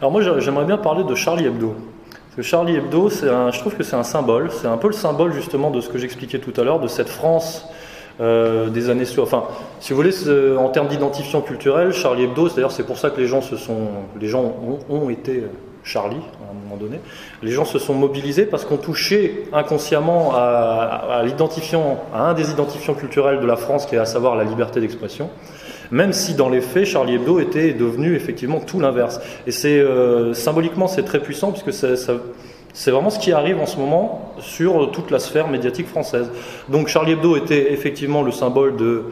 Alors moi, j'aimerais bien parler de Charlie Hebdo. Charlie Hebdo, je trouve que c'est un symbole. C'est un peu le symbole justement de ce que j'expliquais tout à l'heure, de cette France euh, des années. Enfin, si vous voulez, en termes d'identifiant culturel, Charlie Hebdo, c'est-à-dire c'est pour ça que les gens ont, été Charlie à un moment donné. Les gens se sont mobilisés parce qu'on touchait inconsciemment à, l'identifiant, à un des identifiants culturels de la France, qui est à savoir la liberté d'expression même si dans les faits, Charlie Hebdo était devenu effectivement tout l'inverse. Et c'est euh, symboliquement, c'est très puissant puisque c'est vraiment ce qui arrive en ce moment sur toute la sphère médiatique française. Donc Charlie Hebdo était effectivement le symbole de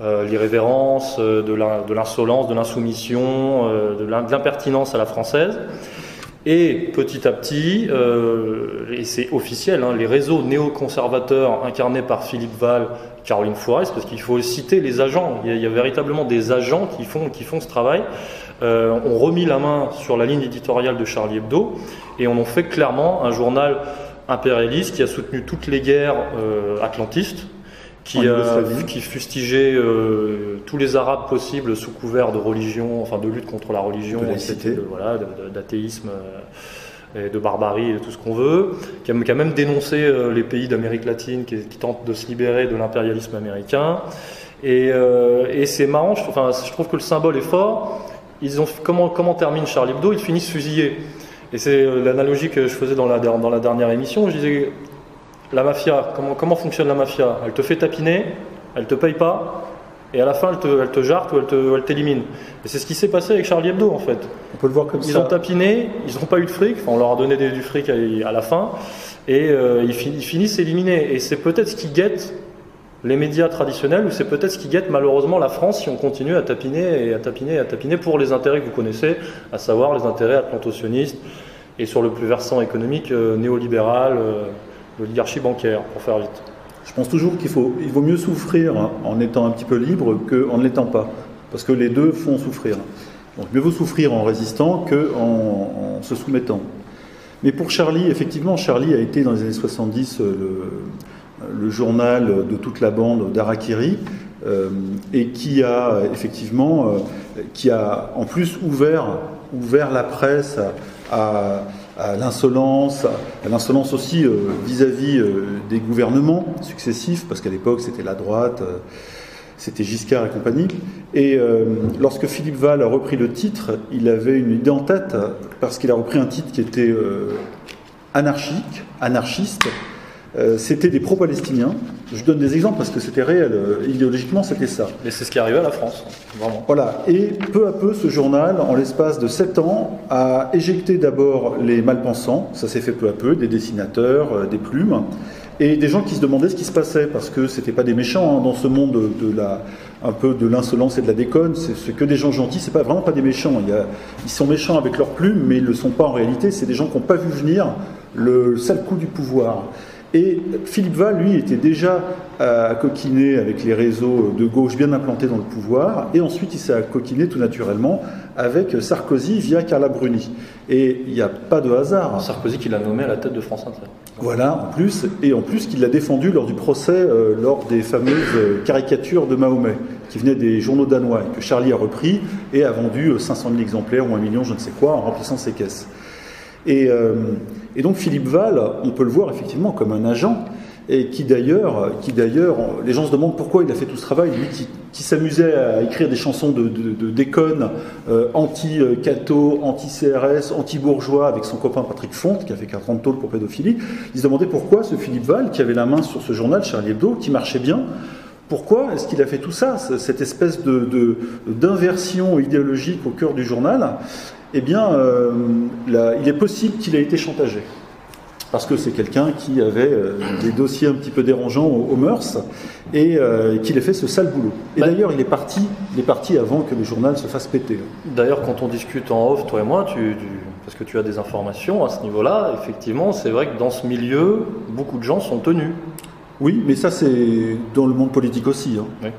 euh, l'irrévérence, euh, de l'insolence, de l'insoumission, de l'impertinence à la française. Et petit à petit, et c'est officiel, hein, les réseaux néoconservateurs incarnés par Philippe Val Caroline Forest, parce qu'il faut citer les agents. Il y, a, véritablement des agents qui font, ce travail. Euh, ont remis la main sur la ligne éditoriale de Charlie Hebdo et on fait clairement un journal impérialiste qui a soutenu toutes les guerres euh, atlantistes, qui, a, qui fustigeait euh, tous les Arabes possibles sous couvert de religion, enfin de lutte contre la religion, d'athéisme de barbarie et tout ce qu'on veut, qui a, même dénoncé euh, les pays d'Amérique latine qui, tentent de se libérer de l'impérialisme américain. Et, euh, c'est marrant, je, enfin, je trouve que le symbole est fort. Ils ont, comment, comment termine Charlie Hebdo? Ils finissent fusillés. Et c'est euh, l'analogie que je faisais dans la, dans la dernière émission. Je disais, la mafia, comment, comment fonctionne la mafia? Elle te fait tapiner, elle te paye pas, et à la fin, elle te, elle te jarte ou elle t'élimine. Et c'est ce qui s'est passé avec Charlie Hebdo, en fait. On peut le voir comme ils ça. Ils ont tapiné, ils n'ont pas eu de fric, enfin, on leur a donné du fric à, la fin, et euh, ils, finissent éliminés. Et c'est peut-être ce qui guette les médias traditionnels, ou c'est peut-être ce qui guette malheureusement la France si on continue à tapiner et à tapiner et à tapiner pour les intérêts que vous connaissez, à savoir les intérêts atlantocionistes, et sur le plus versant économique, euh, néolibéral, euh, l'oligarchie bancaire, pour faire vite. Je pense toujours qu'il faut, il vaut mieux souffrir en étant un petit peu libre qu'en ne l'étant pas, parce que les deux font souffrir. Donc mieux vaut souffrir en résistant qu'en en se soumettant. Mais pour Charlie, effectivement, Charlie a été dans les années 70 euh, le, journal de toute la bande d'Arakiri, euh, et qui a effectivement, euh, qui a en plus ouvert, ouvert la presse à l'insolence, à l'insolence aussi euh, vis-à-vis euh, des gouvernements successifs, parce qu'à l'époque c'était la droite, euh, c'était Giscard et compagnie. Et lorsque Philippe Val a repris le titre, il avait une idée en tête, parce qu'il a repris un titre qui était anarchique, anarchiste, c'était des pro-palestiniens. Je donne des exemples parce que c'était réel. Euh, idéologiquement, c'était ça. Et c'est ce qui arrivait à la France, vraiment. Voilà. Et peu à peu, ce journal, en l'espace de 7 ans, a éjecté d'abord les malpensants. Ça s'est fait peu à peu, des dessinateurs, euh, des plumes. Et des gens qui se demandaient ce qui se passait, parce que c'était pas des méchants hein, dans ce monde de la, un peu de l'insolence et de la déconne. C'est que des gens gentils, c'est pas vraiment pas des méchants. Il y a, ils sont méchants avec leurs plumes, mais ils le sont pas en réalité. C'est des gens qui n'ont pas vu venir le sale coup du pouvoir. Et Philippe Val, lui, était déjà à coquiner avec les réseaux de gauche bien implantés dans le pouvoir, et ensuite il s'est coquiné tout naturellement avec Sarkozy via Carla Bruni. Et il n'y a pas de hasard. Sarkozy qui l'a nommé à la tête de France Inter. Voilà, en plus, et en plus qu'il l'a défendu lors du procès, euh, lors des fameuses caricatures de Mahomet, qui venaient des journaux danois, et que Charlie a repris et a vendu 500 000 exemplaires ou un million, je ne sais quoi, en remplissant ses caisses. Euh, et, donc Philippe Val, on peut le voir effectivement comme un agent, et qui d'ailleurs, qui d'ailleurs, les gens se demandent pourquoi il a fait tout ce travail, lui qui, s'amusait à écrire des chansons de, déconne euh, anti-cato, anti-CRS, anti-bourgeois avec son copain Patrick Fonte, qui a fait 40 tôles pour pédophilie. Il se demandait pourquoi ce Philippe Val, qui avait la main sur ce journal, Charlie Hebdo, qui marchait bien, pourquoi est-ce qu'il a fait tout ça, cette espèce d'inversion idéologique au cœur du journal? Eh bien, euh, il est possible qu'il ait été chantagé. Parce que c'est quelqu'un qui avait euh, des dossiers un petit peu dérangeants aux, mœurs et euh, qu'il ait fait ce sale boulot. Et bah- d'ailleurs, il est parti, il est parti avant que le journal se fasse péter. D'ailleurs, quand on discute en off, toi et moi, tu, parce que tu as des informations à ce niveau-là, effectivement, c'est vrai que dans ce milieu, beaucoup de gens sont tenus. Oui, mais ça, c'est dans le monde politique aussi. Hein. Oui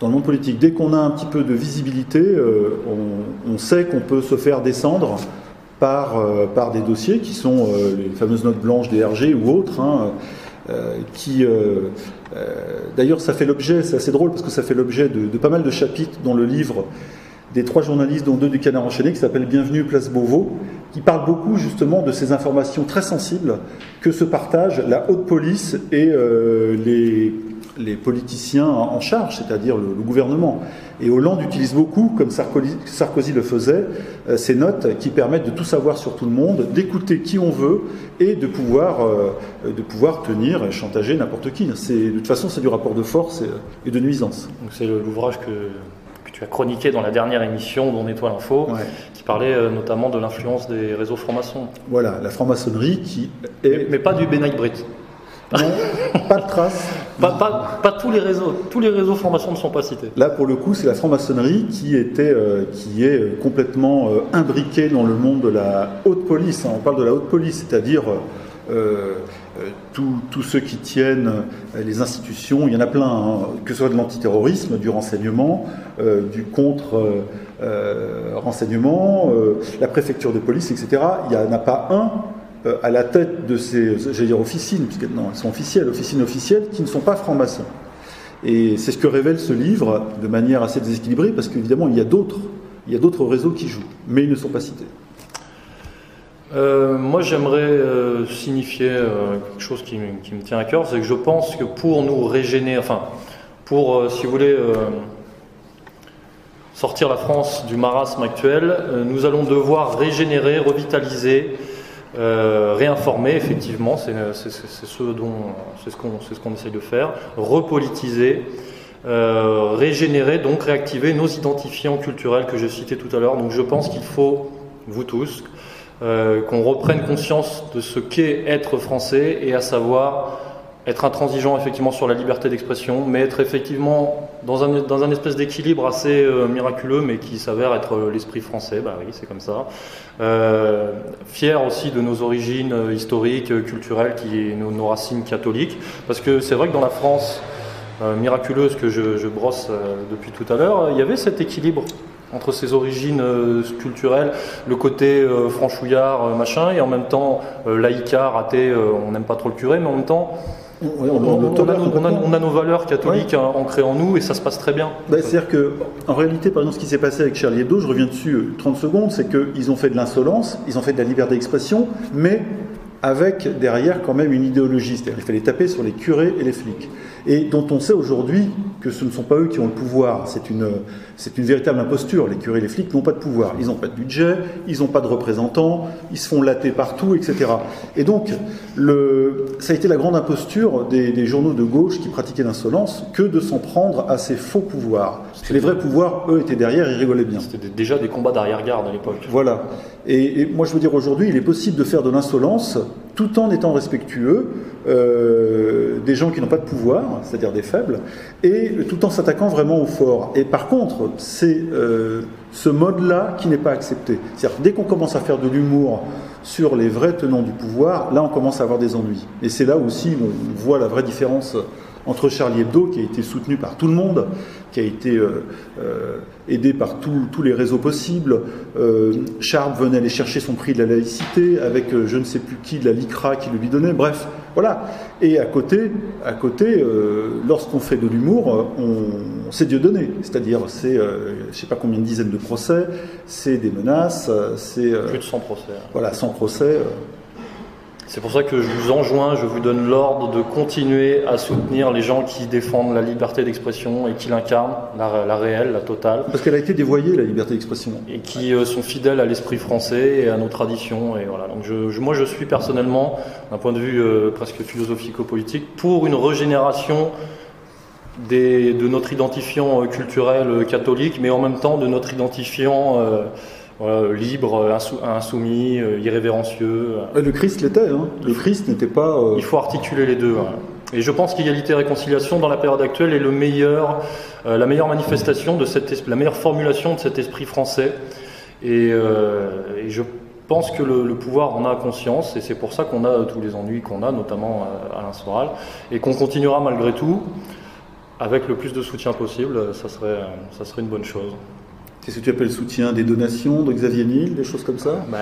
dans le monde politique. Dès qu'on a un petit peu de visibilité, euh, on, sait qu'on peut se faire descendre par, euh, par des dossiers qui sont euh, les fameuses notes blanches des RG ou autres, hein, qui d'ailleurs ça fait l'objet, c'est assez drôle parce que ça fait l'objet de, de, pas mal de chapitres dans le livre des trois journalistes, dont deux du Canard enchaîné, qui s'appelle Bienvenue Place Beauvau, qui parle beaucoup justement de ces informations très sensibles que se partagent la haute police et les, les, politiciens en charge, c'est-à-dire le, gouvernement. Et Hollande utilise beaucoup, comme Sarkozy, Sarkozy le faisait, ces notes qui permettent de tout savoir sur tout le monde, d'écouter qui on veut et de pouvoir, de pouvoir tenir et chantager n'importe qui. De toute façon, c'est du rapport de force et, de nuisance. C'est l'ouvrage que tu as chroniqué dans la dernière émission dont Nettoie l'info, qui parlait euh, notamment de l'influence des réseaux francs-maçons. Voilà, la franc-maçonnerie qui est... Mais, pas du Benaï Brit. Non, pas de traces. Pas, tous les réseaux, tous les réseaux francs-maçons ne sont pas cités. Là, pour le coup, c'est la franc-maçonnerie qui était, euh, qui est euh, complètement imbriquée dans le monde de la haute police. Hein. On parle de la haute police, c'est-à-dire euh, tous ceux qui tiennent euh, les institutions, il y en a plein, hein, que ce soit de l'antiterrorisme, du renseignement, euh, du contre-renseignement, la préfecture de police, etc. Il n'y en a pas un à la tête de ces, j'allais dire officines, puisque non, elles sont officielles, officines officielles, qui ne sont pas francs-maçons. Et c'est ce que révèle ce livre de manière assez déséquilibrée, parce qu'évidemment, il y a d'autres, il y a d'autres réseaux qui jouent, mais ils ne sont pas cités. Euh, moi, j'aimerais euh, signifier euh, quelque chose qui, me tient à cœur, c'est que je pense que pour nous régénérer, enfin, pour, si vous voulez, sortir la France du marasme actuel, nous allons devoir régénérer, revitaliser, réinformer, effectivement, c'est ce dont, c'est ce qu'on, ce qu'on essaye de faire, repolitiser. régénérer, donc réactiver nos identifiants culturels que je citais tout à l'heure. Donc je pense qu'il faut, vous tous, euh, qu'on reprenne conscience de ce qu'est être français et à savoir être intransigeant effectivement sur la liberté d'expression, mais être effectivement dans un, dans un espèce d'équilibre assez euh, miraculeux, mais qui s'avère être euh, l'esprit français, bah oui, c'est comme ça. Euh, fier aussi de nos origines historiques, culturelles, qui nos, nos racines catholiques, parce que c'est vrai que dans la France miraculeuse que je, brosse depuis tout à l'heure, il y avait cet équilibre entre ses origines euh, culturelles, le côté euh, franchouillard, euh, machin, et en même temps laïcard, raté, on n'aime pas trop le curé, mais en même temps, on, a, nos valeurs catholiques hein, ancrées en nous et ça se passe très bien. Bah, c'est-à-dire que, en réalité, par exemple, ce qui s'est passé avec Charlie Hebdo, je reviens dessus 30 secondes, c'est qu'ils ont fait de l'insolence, ils ont fait de la liberté d'expression, mais avec derrière quand même une idéologie. C'est-à-dire qu'il fallait taper sur les curés et les flics et dont on sait aujourd'hui que ce ne sont pas eux qui ont le pouvoir. C'est une, c'est une véritable imposture. Les curés et les flics n'ont pas de pouvoir. Ils n'ont pas de budget, ils n'ont pas de représentants, ils se font latter partout, etc. Et donc, le, ça a été la grande imposture des, journaux de gauche qui pratiquaient l'insolence que de s'en prendre à ces faux pouvoirs. Les vrais pouvoirs, eux, étaient derrière, ils rigolaient bien. C'était déjà des combats d'arrière-garde à l'époque. Voilà. Et, et, moi, je veux dire, aujourd'hui, il est possible de faire de l'insolence tout en étant respectueux euh, des gens qui n'ont pas de pouvoir, c'est-à-dire des faibles, et tout en s'attaquant vraiment aux forts. Et par contre, c'est euh, ce mode-là qui n'est pas accepté. C'est-à-dire dès qu'on commence à faire de l'humour sur les vrais tenants du pouvoir, là on commence à avoir des ennuis. Et c'est là aussi où on voit la vraie différence entre Charlie Hebdo, qui a été soutenu par tout le monde, qui a été euh, aidé par tous les réseaux possibles. Euh, venait aller chercher son prix de la laïcité avec je ne sais plus qui de la LICRA qui le lui donnait. Bref, voilà. Et à côté, à côté lorsqu'on fait de l'humour, on, c'est Dieu donné. C'est-à-dire, c'est je ne sais pas combien de dizaines de procès, c'est des menaces, c'est. plus de 100 procès. Voilà, 100 procès. C'est pour ça que je vous enjoins, je vous donne l'ordre de continuer à soutenir les gens qui défendent la liberté d'expression et qui l'incarnent, la, réelle, la totale. Parce qu'elle a été dévoyée, la liberté d'expression. Et qui euh, sont fidèles à l'esprit français et à nos traditions. Et voilà. Donc je, moi, je suis personnellement, d'un point de vue euh, presque philosophico-politique, pour une régénération des, de notre identifiant euh, culturel catholique, mais en même temps de notre identifiant libre, insoumis, euh, irrévérencieux. Le Christ l'était, hein. le Christ n'était pas... Euh, Il faut articuler les deux. Et je pense qu'égalité et réconciliation, dans la période actuelle, est le meilleur, euh, la meilleure manifestation de cette, la meilleure formulation de cet esprit français. Et, je pense que le, pouvoir en a conscience, et c'est pour ça qu'on a tous les ennuis qu'on a, notamment à Alain et qu'on continuera malgré tout, avec le plus de soutien possible, ça serait, ça serait une bonne chose. Qu'est-ce que tu appelles soutien Des donations de Xavier Niel, des choses comme ça? Bah,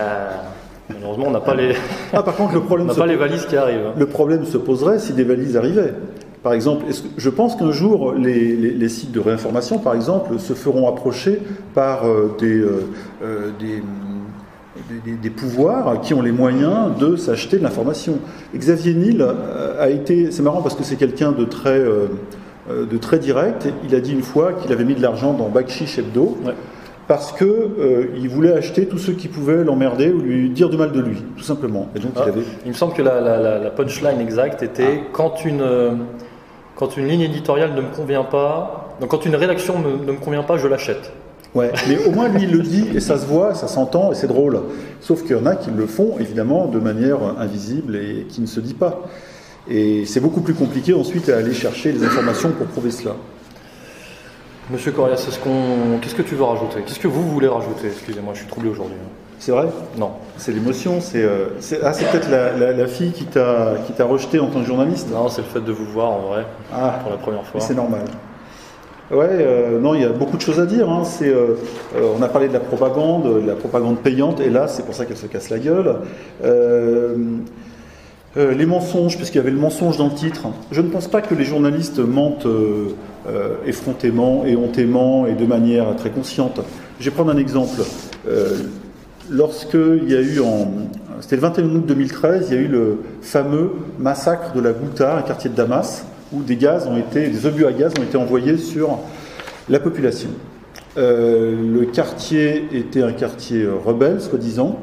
Malheureusement, on n'a pas les. ah, par contre, le problème. pas les valises qui arrivent. Le problème se poserait si des valises arrivaient. Par exemple, je pense qu'un jour, les, sites de réinformation, par exemple, se feront approcher par euh, des, euh, euh, des des, pouvoirs qui ont les moyens de s'acheter de l'information. Xavier Niel a été, c'est marrant parce que c'est quelqu'un de très, euh, de très direct. Il a dit une fois qu'il avait mis de l'argent dans Bakshi Hebdo. Parce que il voulait acheter tous ceux qui pouvaient l'emmerder ou lui dire du mal de lui, tout simplement. Et donc, il, ah, avait... il, me semble que la, punchline exacte était ah. quand une quand une ligne éditoriale ne me convient pas, donc quand une rédaction ne me convient pas, je l'achète. Ouais, mais au moins lui il le dit et ça se voit, ça s'entend et c'est drôle. Sauf qu'il y en a qui le font évidemment de manière invisible et qui ne se dit pas. Et c'est beaucoup plus compliqué ensuite à aller chercher les informations pour prouver cela. Monsieur Corias, ce qu'on... qu'est-ce que tu veux rajouter? Qu'est-ce que vous voulez rajouter? Excusez-moi, je suis troublé aujourd'hui. C'est vrai? Non. C'est l'émotion, c'est, euh, Ah, c'est peut-être la, fille qui t'a, qui t'a rejeté en tant que journaliste? Non, c'est le fait de vous voir en vrai, ah, pour la première fois. C'est normal. Ouais, euh, non, il y a beaucoup de choses à dire. Hein. C'est, euh, on a parlé de la propagande, de la propagande payante, et là, c'est pour ça qu'elle se casse la gueule. Les mensonges, puisqu'il y avait le mensonge dans le titre. Je ne pense pas que les journalistes mentent effrontément, éhontément et de manière très consciente. Je vais prendre un exemple. Lorsqu'il y a eu. C'était le 21 août 2013, il y a eu le fameux massacre de la Ghouta, un quartier de Damas où des gaz ont été, des obus à gaz ont été envoyés sur la population. Euh, le quartier était un quartier rebelle, soi-disant,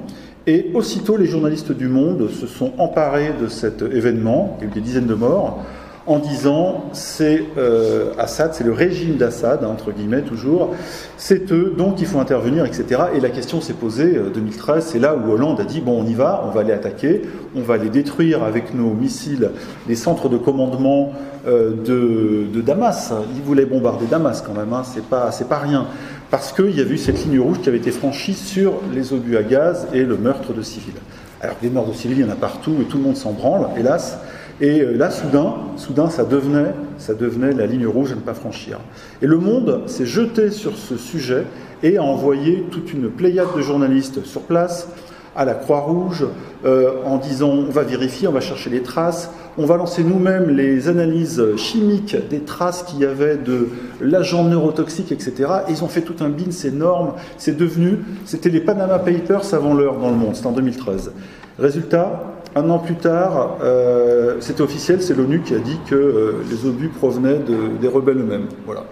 et aussitôt les journalistes du Monde se sont emparés de cet événement, il a eu des dizaines de morts, en disant c'est euh, Assad, c'est le régime d'Assad, entre guillemets toujours, c'est eux, donc il faut intervenir, etc. Et la question s'est posée, 2013, euh, c'est là où Hollande a dit bon on y va, on va les attaquer, on va les détruire avec nos missiles, les centres de commandement euh, de, Damas. Il voulait bombarder Damas quand même, hein. c'est pas, pas rien. Parce qu'il y a eu cette ligne rouge qui avait été franchie sur les obus à gaz et le meurtre de civils. Alors des meurtres de civils, il y en a partout et tout le monde s'en branle, hélas. Et euh, là, soudain, soudain, ça devenait, ça devenait la ligne rouge à ne pas franchir. Et le monde s'est jeté sur ce sujet et a envoyé toute une pléiade de journalistes sur place, à la Croix-Rouge, euh, en disant on va vérifier, on va chercher les traces, on va lancer nous-mêmes les analyses chimiques des traces qu'il y avait de l'agent neurotoxique, etc. Et ils ont fait tout un bin, c'est énorme, c'est devenu, c'était les Panama Papers avant l'heure dans le monde, c'était en 2013. Résultat, un an plus tard, euh, c'était officiel, c'est l'ONU qui a dit que euh, les obus provenaient des rebelles eux-mêmes. Voilà.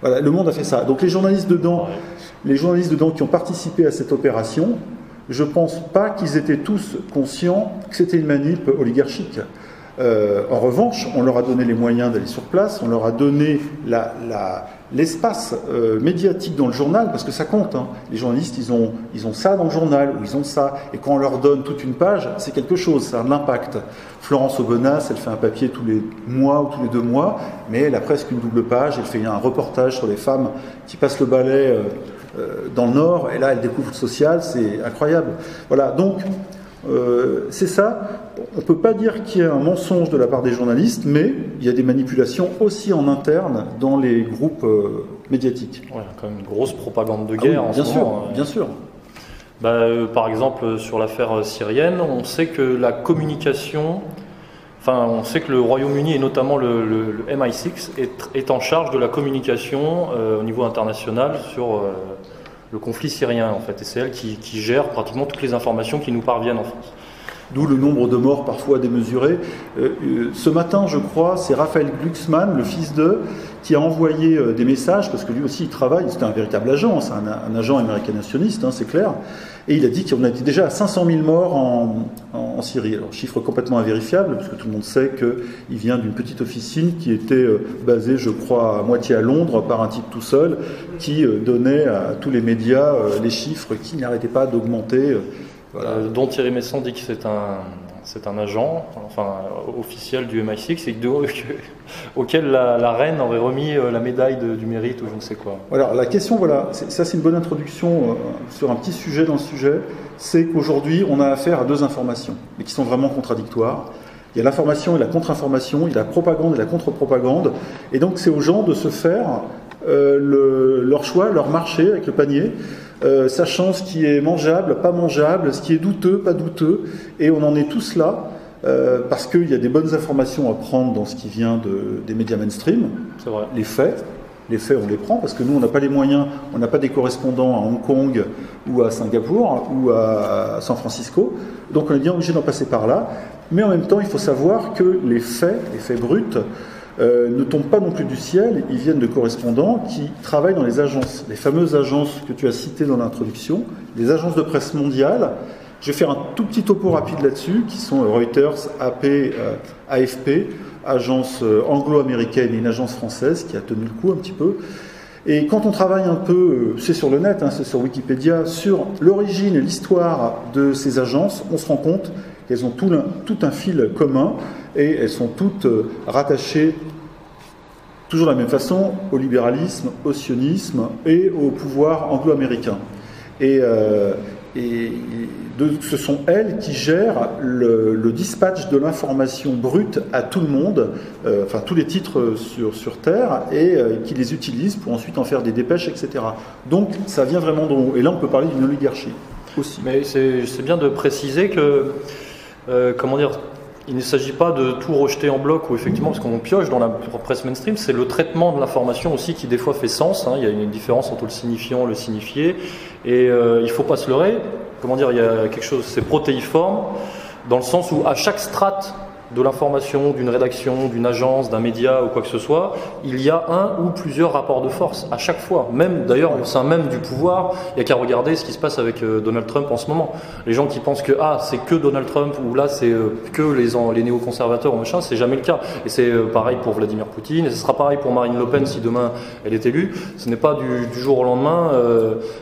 voilà, le monde a fait ça. Donc les journalistes dedans, les journalistes dedans qui ont participé à cette opération, je ne pense pas qu'ils étaient tous conscients que c'était une manip oligarchique. Euh, en revanche, on leur a donné les moyens d'aller sur place, on leur a donné l'espace euh, médiatique dans le journal, parce que ça compte. Hein. Les journalistes, ils ont, ils ont ça dans le journal, ou ils ont ça, et quand on leur donne toute une page, c'est quelque chose, ça a de l'impact. Florence Aubenas, elle fait un papier tous les mois ou tous les deux mois, mais elle a presque une double page, elle fait un reportage sur les femmes qui passent le balai euh, dans le Nord, et là, elle découvre le social, c'est incroyable. Voilà, donc euh, c'est ça. On ne peut pas dire qu'il y a un mensonge de la part des journalistes, mais il y a des manipulations aussi en interne dans les groupes euh, médiatiques. Ouais, quand même une grosse propagande de guerre ah en bien ce sûr, moment. Bien sûr. Bah, euh, par exemple, sur l'affaire syrienne, on sait que la communication, enfin, on sait que le Royaume-Uni et notamment le, MI6 est, en charge de la communication au niveau international sur le conflit syrien, en fait. Et c'est elle qui, gère pratiquement toutes les informations qui nous parviennent en France. D'où le nombre de morts parfois démesurés. Euh, euh, ce matin, je crois, c'est Raphaël Glucksmann, le fils d'eux, qui a envoyé euh, des messages, parce que lui aussi il travaille, c'est un véritable agent, c'est un, agent américain nationaliste, hein, c'est clair, et il a dit qu'on était déjà à 500 000 morts en, Syrie. Alors, chiffre complètement invérifiable, parce que tout le monde sait qu'il vient d'une petite officine qui était euh, basée, je crois, à moitié à Londres par un type tout seul, qui euh, donnait à tous les médias les chiffres qui n'arrêtaient pas d'augmenter. dont Thierry Messon dit que c'est un c'est un agent, enfin officiel du MI6, et auquel la, reine aurait remis euh, la médaille du mérite ou je ne sais quoi. Alors la question, voilà, ça c'est une bonne introduction euh, sur un petit sujet dans le sujet, c'est qu'aujourd'hui on a affaire à deux informations, mais qui sont vraiment contradictoires. Il y a l'information et la contre-information, il y a la propagande et la contre-propagande, et donc c'est aux gens de se faire euh, leur choix, leur marché avec le panier. Euh, sachant ce qui est mangeable, pas mangeable, ce qui est douteux, pas douteux, et on en est tous là. Euh, parce qu'il y a des bonnes informations à prendre dans ce qui vient de, des médias mainstream, vrai. les faits, les faits, on les prend parce que nous, on n'a pas les moyens, on n'a pas des correspondants à Hong Kong ou à Singapour ou à San Francisco. Donc on est bien obligé d'en passer par là. Mais en même temps, il faut savoir que les faits, les faits bruts, euh, ne tombent pas non plus du ciel, ils viennent de correspondants qui travaillent dans les agences, les fameuses agences que tu as citées dans l'introduction, les agences de presse mondiales. Je vais faire un tout petit topo rapide là-dessus, qui sont Reuters, AP, euh, AFP, agence euh, anglo-américaine et une agence française qui a tenu le coup un petit peu. Et quand on travaille un peu, c'est sur le net, hein, c'est sur Wikipédia, sur l'origine et l'histoire de ces agences, on se rend compte qu'elles ont tout un fil commun et elles sont toutes euh, rattachées toujours de la même façon au libéralisme, au sionisme et au pouvoir anglo-américain. Et, euh, ce sont elles qui gèrent le, dispatch de l'information brute à tout le monde, euh, enfin tous les titres sur, sur Terre, et qui les utilisent pour ensuite en faire des dépêches, etc. Donc ça vient vraiment d'en Et là, on peut parler d'une oligarchie aussi. Mais c'est bien de préciser que, comment dire, il ne s'agit pas de tout rejeter en bloc ou effectivement, parce qu'on pioche dans la presse mainstream, c'est le traitement de l'information aussi qui des fois fait sens. Hein. Il y a une différence entre le signifiant et le signifié. Et euh, il ne faut pas se leurrer. Comment dire, il y a quelque chose, c'est protéiforme, dans le sens où à chaque strate de l'information, d'une rédaction, d'une agence, d'un média ou quoi que ce soit, il y a un ou plusieurs rapports de force à chaque fois. Même d'ailleurs au sein même du pouvoir, il n'y a qu'à regarder ce qui se passe avec euh, Donald Trump en ce moment. Les gens qui pensent que ah c'est que Donald Trump ou là c'est euh, que les, néoconservateurs ou machin, c'est jamais le cas. Et c'est euh, pareil pour Vladimir Poutine et ce sera pareil pour Marine Le Pen si demain elle est élue. Ce n'est pas du, jour au lendemain,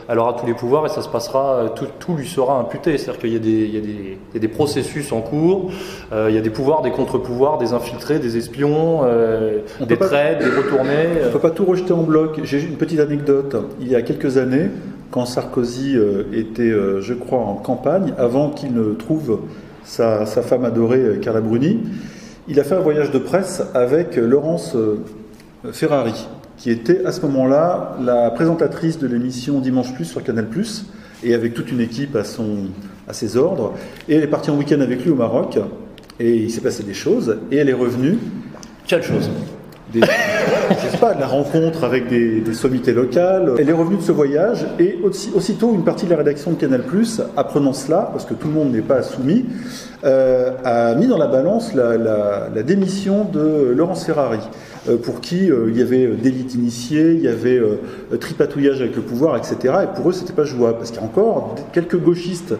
elle aura tous les pouvoirs et ça se passera, tout, lui sera imputé. C'est-à-dire qu'il y, a des processus en cours, il y a des pouvoirs des contre-pouvoirs, des infiltrés, des espions, euh, des traites, des retournés. On ne peut pas tout rejeter en bloc. J'ai une petite anecdote. Il y a quelques années, quand Sarkozy euh, était, euh, je crois, en campagne, avant qu'il ne trouve sa, femme adorée, Carla Bruni, il a fait un voyage de presse avec Laurence Ferrari, qui était à ce moment-là la présentatrice de l'émission Dimanche Plus sur Canal Plus, et avec toute une équipe à, son, à ses ordres. Et elle est partie en week-end avec lui au Maroc et il s'est passé des choses, et elle est revenue. Quelle chose des, je sais pas, de la rencontre avec des, sommités locales. Elle est revenue de ce voyage et aussitôt une partie de la rédaction de Canal+, apprenant cela, parce que tout le monde n'est pas soumis, euh, a mis dans la balance la, démission de Laurence Ferrari, pour qui euh, il y avait d'élite initiée, il y avait tripatouillage avec le pouvoir, etc. Et pour eux, c'était pas jouable, parce qu'il y a encore quelques gauchistes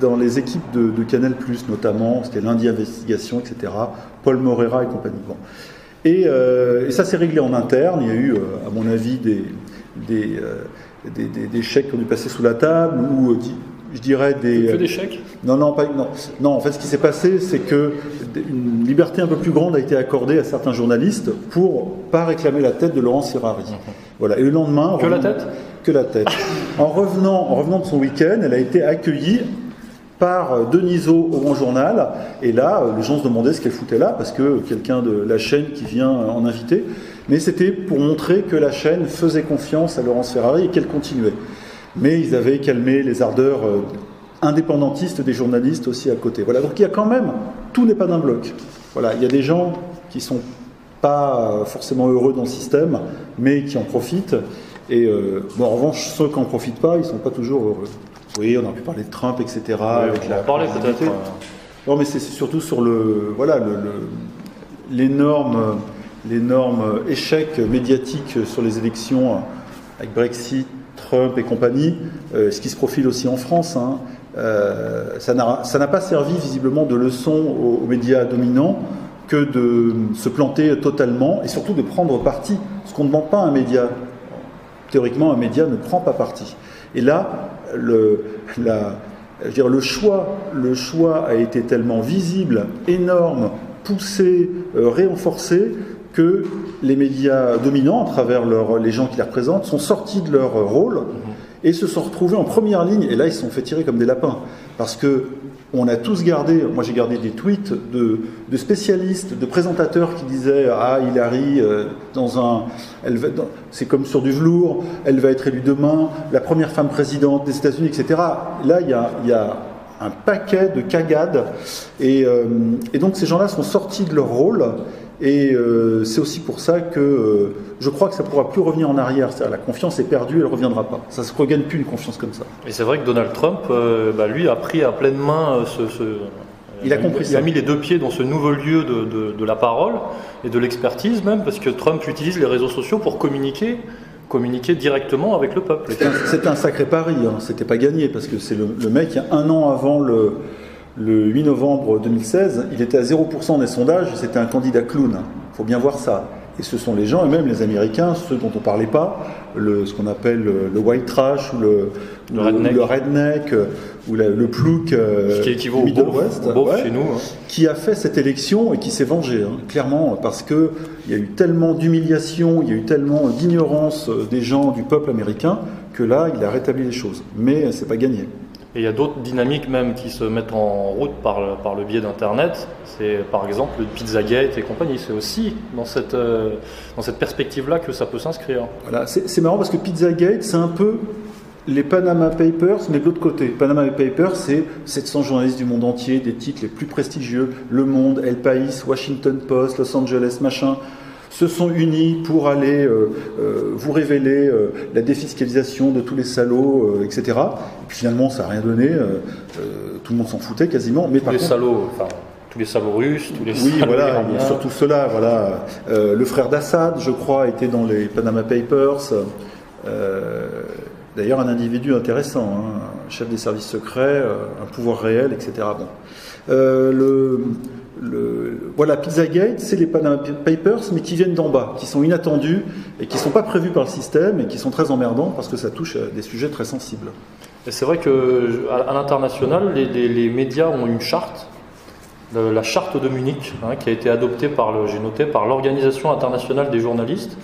dans les équipes de, Canal+, notamment, c'était lundi investigation, etc. Paul Morera et compagnie. Euh, et, ça s'est réglé en interne. Il y a eu, euh, à mon avis, des, euh, des, des, chèques qui ont dû passer sous la table, ou je dirais des. Que des chèques? Non, non, pas, non. Non, en fait, ce qui s'est passé, c'est que une liberté un peu plus grande a été accordée à certains journalistes pour pas réclamer la tête de Laurence Ferrari. Voilà. Et le lendemain. Que la tête? Que la tête. en, revenant, en revenant de son week-end, elle a été accueillie par euh, Deniso au Grand Journal. Et là, euh, les gens se demandaient ce qu'elle foutait là, parce que quelqu'un de la chaîne qui vient en inviter. Mais c'était pour montrer que la chaîne faisait confiance à Laurence Ferrari et qu'elle continuait. Mais ils avaient calmé les ardeurs euh, indépendantistes des journalistes aussi à côté. Voilà, donc il y a quand même, tout n'est pas d'un bloc. Voilà, il y a des gens qui sont pas forcément heureux dans le système, mais qui en profitent. Et bon, en revanche, ceux qui n'en profitent pas, ils ne sont pas toujours heureux. Oui, on a pu parler de Trump, etc. avec la parler peut-être. Non, mais c'est surtout sur le voilà l'énorme l'énorme échec médiatique sur les élections avec Brexit, Trump et compagnie, euh, ce qui se profile aussi en France. Hein. Euh, ça n'a pas servi visiblement de leçon aux, médias dominants que de se planter totalement et surtout de prendre parti. Ce qu'on ne demande pas à un média. Théoriquement, un média ne prend pas parti. Et là, le, le, choix, le choix a été tellement visible, énorme, poussé, euh, réenforcé, que les médias dominants, à travers les gens qui les représentent, sont sortis de leur rôle et se sont retrouvés en première ligne. Et là, ils se sont fait tirer comme des lapins. Parce que on a tous gardé, moi j'ai gardé des tweets de, spécialistes, de présentateurs qui disaient Ah, Hillary, euh, dans un, elle c'est comme sur du velours, elle va être élue demain, la première femme présidente des États-Unis, etc. Là, il y a, un paquet de cagades. Et, euh, et donc ces gens-là sont sortis de leur rôle Et euh, c'est aussi pour ça que euh, je crois que ça ne pourra plus revenir en arrière. la confiance est perdue, elle ne reviendra pas. Ça ne se regagne plus une confiance comme ça. Et c'est vrai que Donald Trump, bah, lui, a pris à pleine main ce, il a compris il a mis les deux pieds dans ce nouveau lieu de, de la parole et de l'expertise même, parce que Trump utilise les réseaux sociaux pour communiquer communiquer directement avec le peuple. C'était un, sacré pari, hein. c'était pas gagné, parce que c'est le, mec, y a un an avant le, le 8 novembre 2016, il était à 0% des sondages, c'était un candidat clown. Il faut bien voir ça. Et ce sont les gens, et même les Américains, ceux dont on ne parlait pas, le, ce qu'on appelle le, white trash ou le, redneck. Euh, ou le plouc euh, qui équivaut au Middle West, chez nous, hein. qui a fait cette élection et qui s'est vengé, hein, clairement, parce qu'il y a eu tellement d'humiliation, il y a eu tellement d'ignorance euh, des gens, du peuple américain, que là, il a rétabli les choses. Mais c'est pas gagné. Et il y a d'autres dynamiques même qui se mettent en route par le, par le biais d'Internet. C'est par exemple le Pizzagate et compagnie. C'est aussi dans cette, euh, cette perspective-là que ça peut s'inscrire. Voilà, c'est marrant parce que Pizzagate, c'est un peu les Panama Papers, mais de l'autre côté. Panama Papers, c'est 700 journalistes du monde entier, des titres les plus prestigieux, Le Monde, El País, Washington Post, Los Angeles, machin se sont unis pour aller euh, euh, vous révéler euh, la défiscalisation de tous les salauds, etc. Et puis finalement, ça n'a rien donné. tout le monde s'en foutait quasiment. Mais tous les salauds, enfin, tous les salauds russes, tous les oui, voilà, surtout cela. Voilà. le frère d'Assad, je crois, était dans les Panama Papers. D'ailleurs, un individu intéressant, hein, chef des services secrets, un pouvoir réel, etc. Bon. le, le, voilà, Pizzagate, c'est les Panama Papers, mais qui viennent d'en bas, qui sont inattendus et qui ne sont pas prévus par le système et qui sont très emmerdants parce que ça touche à des sujets très sensibles. c'est vrai qu'à l'international, les, médias ont une charte, la charte de Munich, hein, qui a été adoptée par, j'ai noté, par l'Organisation internationale des journalistes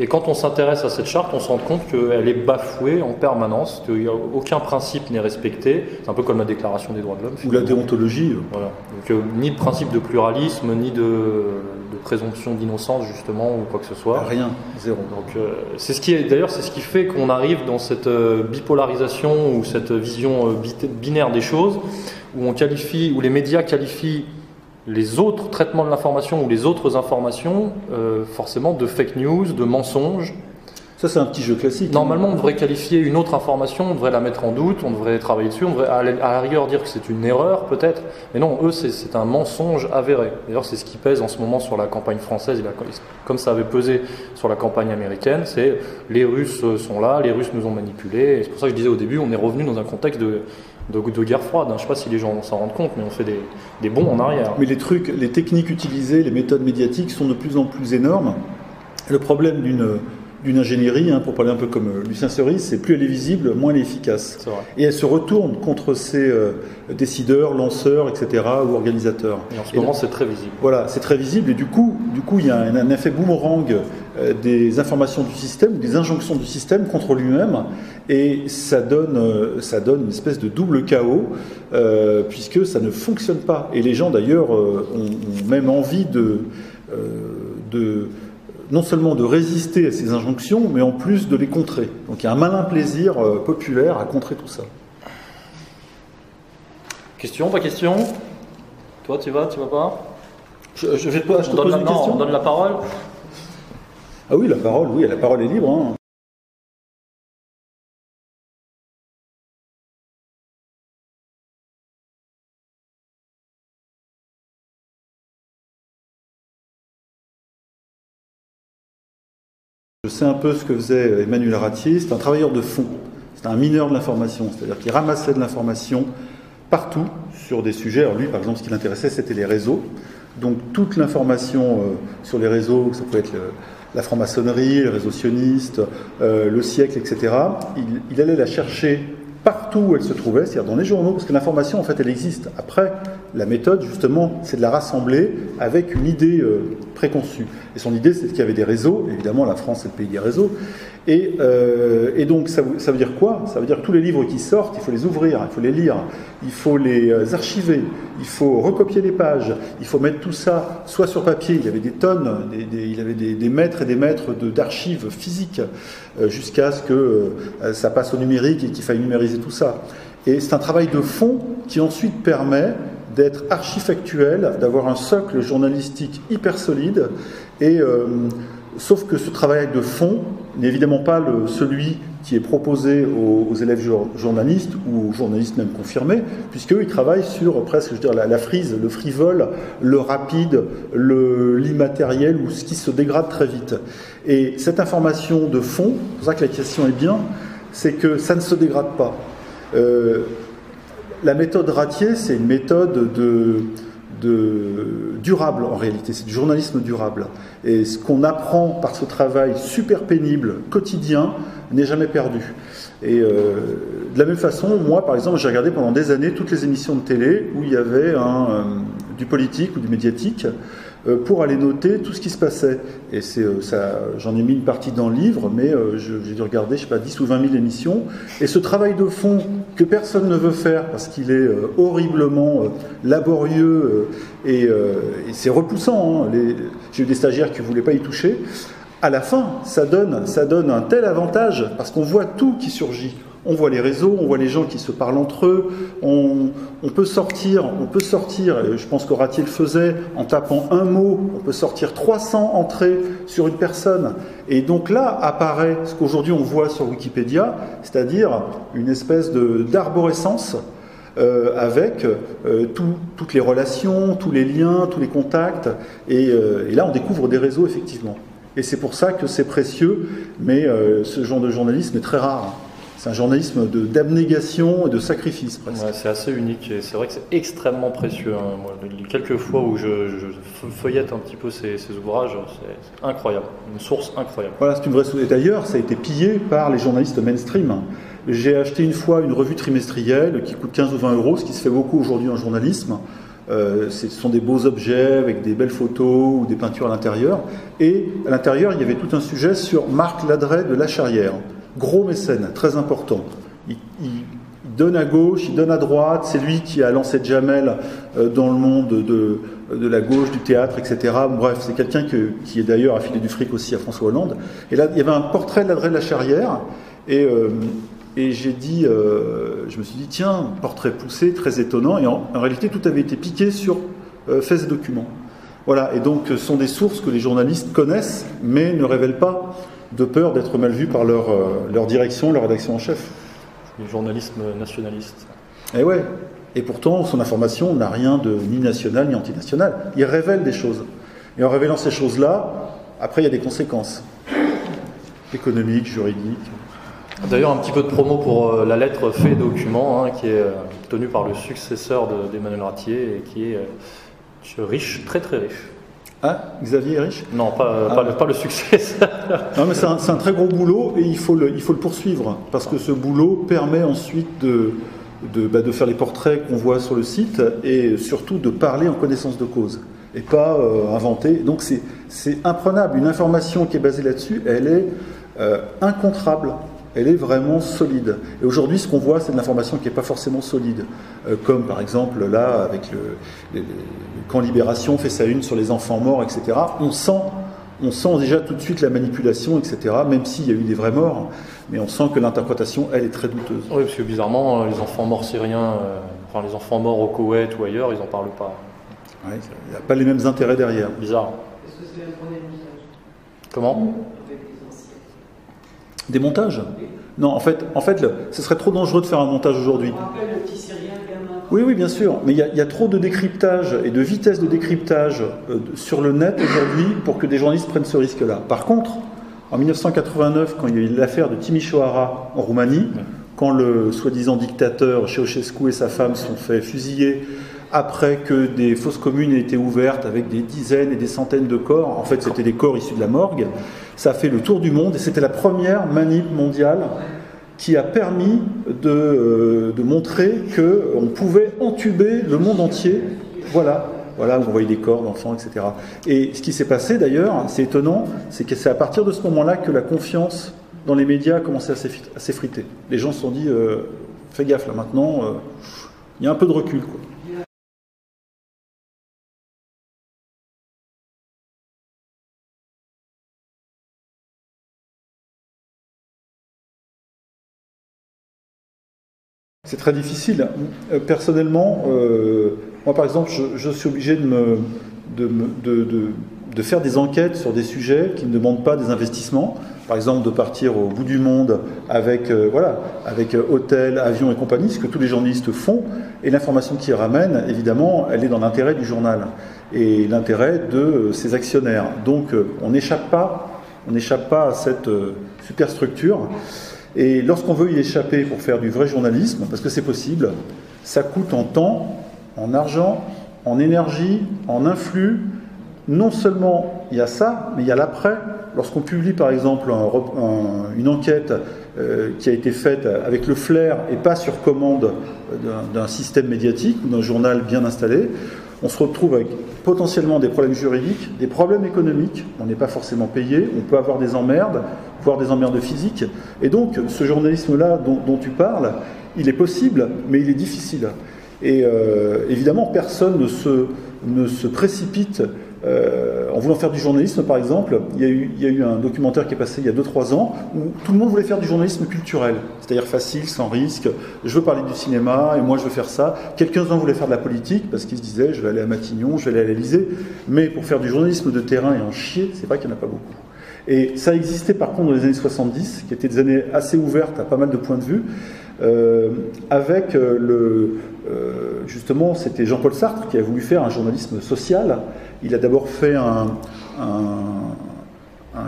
et quand on s'intéresse à cette charte, on se rend compte qu'elle est bafouée en permanence, qu'aucun principe n'est respecté. C'est un peu comme la Déclaration des droits de l'homme. Ou la déontologie. Voilà. Donc, euh, ni de principe de pluralisme, ni de, présomption d'innocence, justement, ou quoi que ce soit. Rien, zéro. Donc, euh, c'est ce qui d'ailleurs, c'est ce qui fait qu'on arrive dans cette euh, bipolarisation ou cette vision binaire des choses, où on qualifie, où les médias qualifient les autres traitements de l'information ou les autres informations, euh, forcément de fake news, de mensonges. Ça, c'est un petit jeu classique. Hein. Normalement, on devrait qualifier une autre information, on devrait la mettre en doute, on devrait travailler dessus, on devrait à la rigueur dire que c'est une erreur peut-être. Mais non, eux, c'est un mensonge avéré. D'ailleurs, c'est ce qui pèse en ce moment sur la campagne française, comme ça avait pesé sur la campagne américaine, c'est les Russes sont là, les Russes nous ont manipulés. C'est pour ça que je disais au début, on est revenu dans un contexte de de, guerre froide. Hein. Je ne sais pas si les gens s'en rendent compte, mais on fait des, des bons en arrière. Mais les trucs, les techniques utilisées, les méthodes médiatiques sont de plus en plus énormes. Le problème d'une d'une ingénierie, hein, pour parler un peu comme euh, Lucien Cerise, c'est plus elle est visible, moins elle est efficace. Et elle se retourne contre ses euh, décideurs, lanceurs, etc., ou organisateurs. Et en ce moment, c'est très visible. Voilà, c'est très visible, et du coup, du coup, il y a un, effet boomerang euh, des informations du système, des injonctions du système contre lui-même, et ça donne, ça donne une espèce de double chaos, puisque ça ne fonctionne pas. Et les gens, d'ailleurs, ont, ont, même envie de, de non seulement de résister à ces injonctions, mais en plus de les contrer. Donc il y a un malin plaisir euh, populaire à contrer tout ça. Question, pas question? Toi, tu vas, tu vas pas? Je, vais je te pose une question. On donne la parole Ah oui, la parole, oui, la parole est libre. Hein. Je sais un peu ce que faisait Emmanuel Ratier, c'est un travailleur de fond, c'est un mineur de l'information, c'est-à-dire qu'il ramassait de l'information partout sur des sujets. Alors lui, par exemple, ce qui l'intéressait, c'était les réseaux. Donc toute l'information euh, sur les réseaux, ça peut être la franc-maçonnerie, le réseau sioniste, euh, le siècle, etc., il, allait la chercher partout où elle se trouvait, c'est-à-dire dans les journaux, parce que l'information, en fait, elle existe. Après, la méthode, justement, c'est de la rassembler avec une idée euh, préconçue. Et son idée, c'est qu'il y avait des réseaux. Évidemment, la France, c'est le pays des réseaux. Et, euh, donc, ça, veut dire quoi? Ça veut dire que tous les livres qui sortent, il faut les ouvrir, il faut les lire, il faut les euh, archiver, il faut recopier les pages, il faut mettre tout ça soit sur papier, il y avait des tonnes, il y avait des, mètres et des mètres d'archives physiques, jusqu'à ce que ça passe au numérique et qu'il faille numériser tout ça. Et c'est un travail de fond qui ensuite permet d'être archifactuel, d'avoir un socle journalistique hyper solide, et sauf que ce travail de fond n'est évidemment pas celui qui est proposé aux, élèves journalistes ou aux journalistes même confirmés, puisqu'eux, ils travaillent sur presque, je la, frise, le frivole, le rapide, l'immatériel ou ce qui se dégrade très vite. Et cette information de fond, c'est pour ça que la question est bien, c'est que ça ne se dégrade pas. Euh, la méthode Ratier, c'est une méthode de, de durable en réalité, c'est du journalisme durable. Et ce qu'on apprend par ce travail super pénible, quotidien, n'est jamais perdu. Et euh, de la même façon, moi par exemple, j'ai regardé pendant des années toutes les émissions de télé où il y avait un, euh, du politique ou du médiatique. Euh, pour aller noter tout ce qui se passait. Et c'est euh, ça, j'en ai mis une partie dans le livre, mais euh, j'ai dû regarder, je sais pas, 10 ou 20 000 émissions. Et ce travail de fond que personne ne veut faire parce qu'il est horriblement laborieux et, c'est repoussant. Hein. J'ai eu des stagiaires qui ne voulaient pas y toucher. À la fin, ça donne, ça donne un tel avantage parce qu'on voit tout qui surgit. On voit les réseaux, on voit les gens qui se parlent entre eux. On, peut sortir, on peut sortir. je pense qu'Oratier le faisait en tapant un mot. On peut sortir 300 entrées sur une personne. Et donc là apparaît ce qu'aujourd'hui on voit sur Wikipédia, c'est-à-dire une espèce d'arborescence euh, avec euh, toutes les relations, tous les liens, tous les contacts. Et, euh, et, là, on découvre des réseaux, effectivement. Et c'est pour ça que c'est précieux, mais ce genre de journalisme est très rare. C'est un journalisme d'abnégation et de sacrifice presque. c'est assez unique et c'est vrai que c'est extrêmement précieux. Hein. les quelques fois où je, feuillette un petit peu ces, ouvrages, c'est incroyable, une source incroyable. Voilà, c'est une vraie source. Et d'ailleurs, ça a été pillé par les journalistes mainstream. J'ai acheté une fois une revue trimestrielle qui coûte 15 ou 20 euros, ce qui se fait beaucoup aujourd'hui en journalisme. Euh, ce sont des beaux objets avec des belles photos ou des peintures à l'intérieur. Et à l'intérieur, il y avait tout un sujet sur Marc Ladret de La Charrière gros mécène, très important. Il, donne à gauche, il donne à droite, c'est lui qui a lancé Jamel euh, dans le monde de, la gauche, du théâtre, etc. Bref, c'est quelqu'un qui est d'ailleurs affilé du fric aussi à François Hollande. Et là, il y avait un portrait de l'adresse de la Charrière, et, euh, et j'ai dit, euh, je me suis dit, tiens, portrait poussé, très étonnant, et en, réalité, tout avait été piqué sur faits et documents. Voilà, et donc ce sont des sources que les journalistes connaissent, mais ne révèlent pas de peur d'être mal vus par leur, euh, leur direction, leur rédaction en chef. Le journalisme nationaliste. Et eh ouais. Et pourtant, son information n'a rien de ni national ni antinational. Il révèle des choses. Et en révélant ces choses-là, après, il y a des conséquences économiques, juridiques. D'ailleurs, un petit peu de promo pour euh, la lettre fait document, hein, qui est euh, tenue par le successeur d'Emmanuel Ratier et qui est riche, très très riche. Ah, Xavier est riche Non, pas, ah. pas, le, succès. non, mais c'est un, très gros boulot et il faut le, il faut le poursuivre parce que ce boulot permet ensuite de, de, bah, de faire les portraits qu'on voit sur le site et surtout de parler en connaissance de cause et pas euh, inventer. Donc c'est imprenable. Une information qui est basée là-dessus, elle est euh, incontrable elle est vraiment solide. Et aujourd'hui, ce qu'on voit, c'est de l'information qui n'est pas forcément solide. Euh, comme par exemple là, avec le, camp Libération fait sa une sur les enfants morts, etc. On sent, on sent déjà tout de suite la manipulation, etc. Même s'il y a eu des vrais morts, mais on sent que l'interprétation, elle, est très douteuse. Oui, parce que bizarrement, euh, les enfants morts syriens, euh, enfin les enfants morts au Koweït ou ailleurs, ils n'en parlent pas. il n'y a pas les mêmes intérêts derrière. Bizarre. Est-ce que c'est un problème Comment? Des montages Non, en fait, en fait ce serait trop dangereux de faire un montage aujourd'hui. Oui, oui, bien sûr, mais il y, a trop de décryptage et de vitesse de décryptage euh, sur le net aujourd'hui pour que des journalistes prennent ce risque-là. Par contre, en 1989, quand il y a eu l'affaire de Timișoara en Roumanie, quand le soi-disant dictateur Ceausescu et sa femme sont fait fusiller après que des fosses communes aient été ouvertes avec des dizaines et des centaines de corps, en fait c'était des corps issus de la morgue, ça a fait le tour du monde et c'était la première manip mondiale qui a permis de, euh, de montrer qu'on pouvait entuber le monde entier. Voilà, voilà, on voyait des corps d'enfants, etc. Et ce qui s'est passé d'ailleurs, c'est étonnant, c'est que c'est à partir de ce moment-là que la confiance dans les médias a commencé à s'effriter. Les gens se sont dit, euh, fais gaffe là maintenant, euh, il y a un peu de recul. Quoi. C'est très difficile. Euh, personnellement, euh, Moi, par exemple, je, suis obligé de, faire des enquêtes sur des sujets qui ne demandent pas des investissements. Par exemple, de partir au bout du monde avec, euh, voilà, avec euh, hôtel, avion et compagnie, ce que tous les journalistes font. Et l'information qu'ils ramènent, évidemment, elle est dans l'intérêt du journal et l'intérêt de ses actionnaires. Donc, on n'échappe pas, on n'échappe pas à cette superstructure. Et lorsqu'on veut y échapper pour faire du vrai journalisme, parce que c'est possible, ça coûte en temps, en argent, en énergie, en influx. Non seulement il y a ça, mais il y a l'après. Lorsqu'on publie par exemple une enquête euh, qui a été faite avec le flair et pas sur commande d'un système médiatique ou d'un journal bien installé, on se retrouve avec potentiellement des problèmes juridiques, des problèmes économiques, on n'est pas forcément payé, on peut avoir des emmerdes, voire des emmerdes physiques. Et donc ce journalisme-là dont, tu parles, il est possible, mais il est difficile. Et euh, évidemment, personne ne se, ne se précipite euh, en voulant faire du journalisme, par exemple, il y, a eu, un documentaire qui est passé il y a 2-3 ans où tout le monde voulait faire du journalisme culturel, c'est-à-dire facile, sans risque. Je veux parler du cinéma et moi je veux faire ça. Quelques-uns voulaient faire de la politique parce qu'ils se disaient je vais aller à Matignon, je vais aller à l'Elysée. Mais pour faire du journalisme de terrain et en chier, c'est vrai qu'il n'y en a pas beaucoup. Et ça existait par contre dans les années 70, qui étaient des années assez ouvertes à pas mal de points de vue, euh, avec euh, le, justement, c'était Jean-Paul Sartre qui a voulu faire un journalisme social. Il a d'abord fait un,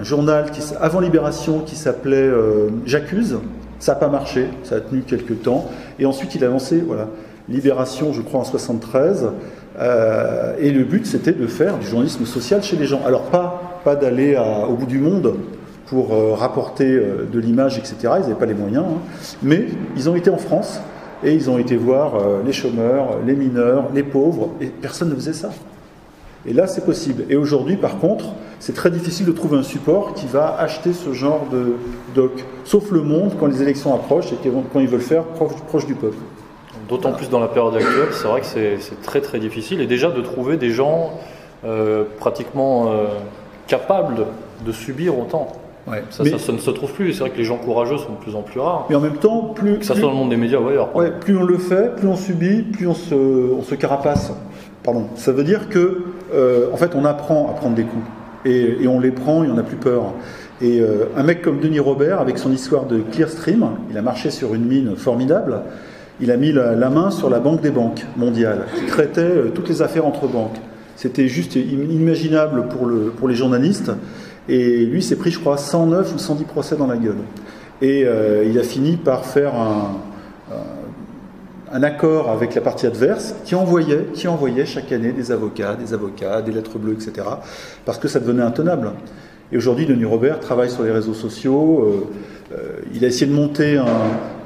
journal avant Libération qui s'appelait J'accuse. Ça n'a pas marché, ça a tenu quelques temps. Et ensuite, il a lancé voilà, Libération, je crois, en 73. et le but, c'était de faire du journalisme social chez les gens. Alors, pas, pas d'aller au bout du monde, pour euh, rapporter euh, de l'image, etc. Ils n'avaient pas les moyens, hein. mais ils ont été en France et ils ont été voir euh, les chômeurs, les mineurs, les pauvres, et personne ne faisait ça. Et là, c'est possible. Et aujourd'hui, par contre, c'est très difficile de trouver un support qui va acheter ce genre de doc, sauf le monde quand les élections approchent et quand ils veulent faire proche, du peuple. D'autant plus dans la période actuelle, c'est vrai que c'est très très difficile. Et déjà de trouver des gens pratiquement capables de subir autant. Ça, ça, ne se trouve plus. C'est vrai que les gens courageux sont de plus en plus rares. Mais en même temps, plus. Que ça soit dans le monde des médias ou ailleurs. Ouais, plus on le fait, plus on subit, plus on se, on se carapace. Pardon. Ça veut dire que, euh, en fait, on apprend à prendre des coups. Et, on les prend et on n'a plus peur. Et euh, un mec comme Denis Robert, avec son histoire de Clearstream, il a marché sur une mine formidable. Il a mis la, main sur la banque des banques mondiale, qui traitait euh, toutes les affaires entre banques. C'était juste inimaginable pour, pour les journalistes. Et lui s'est pris, je crois, 109 ou 110 procès dans la gueule. Et il a fini par faire un, un, accord avec la partie adverse qui envoyait, qui envoyait chaque année des avocats, des avocats, des lettres bleues, etc. Parce que ça devenait intenable. Et aujourd'hui, Denis Robert travaille sur les réseaux sociaux. Euh, euh, il a essayé de monter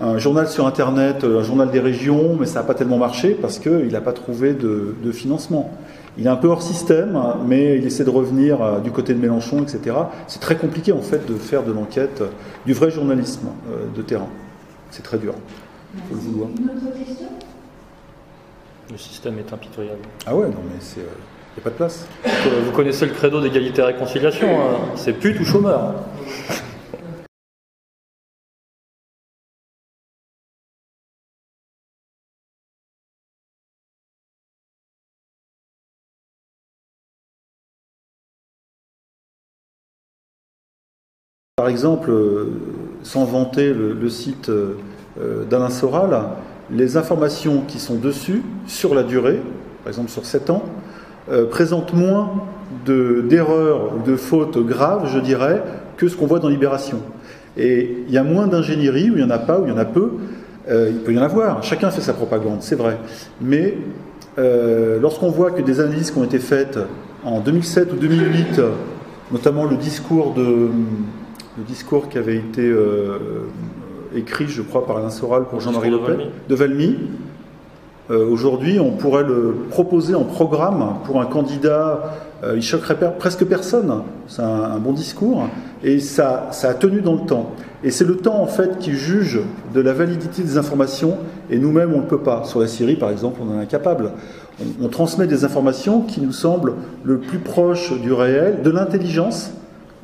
un, journal sur Internet, un journal des régions, mais ça n'a pas tellement marché parce qu'il n'a pas trouvé de, financement. Il est un peu hors système, mais il essaie de revenir euh, du côté de Mélenchon, etc. C'est très compliqué en fait de faire de l'enquête, euh, du vrai journalisme euh, de terrain. C'est très dur. Il faut le vouloir. Une autre question? Le système est impitoyable. Ah ouais, non mais c'est. Il n'y a pas de place. Vous connaissez le credo d'égalité et réconciliation, hein. c'est pute ou chômeur. Par exemple, euh, sans vanter le, site euh, d'Alain Soral, les informations qui sont dessus, sur la durée, par exemple sur 7 ans, euh, présentent moins d'erreurs ou de fautes graves, je dirais, que ce qu'on voit dans Libération. Et il y a moins d'ingénierie, où il n'y en a pas, où il y en a peu. il peut y en avoir, chacun fait sa propagande, c'est vrai. Mais lorsqu'on voit que des analyses qui ont été faites en 2007 ou 2008, notamment le discours de, discours qui avait été euh, écrit, je crois, par Alain Soral pour Jean-Marie Le Pen, de Valmy. Euh, aujourd'hui, on pourrait le proposer en programme pour un candidat. Euh, il choquerait presque personne. C'est un, bon discours. Et ça, ça a tenu dans le temps. Et c'est le temps, en fait, qui juge de la validité des informations. Et nous-mêmes, on ne peut pas. Sur la Syrie, par exemple, on en est incapable. on transmet des informations qui nous semblent le plus proches du réel, de l'intelligence,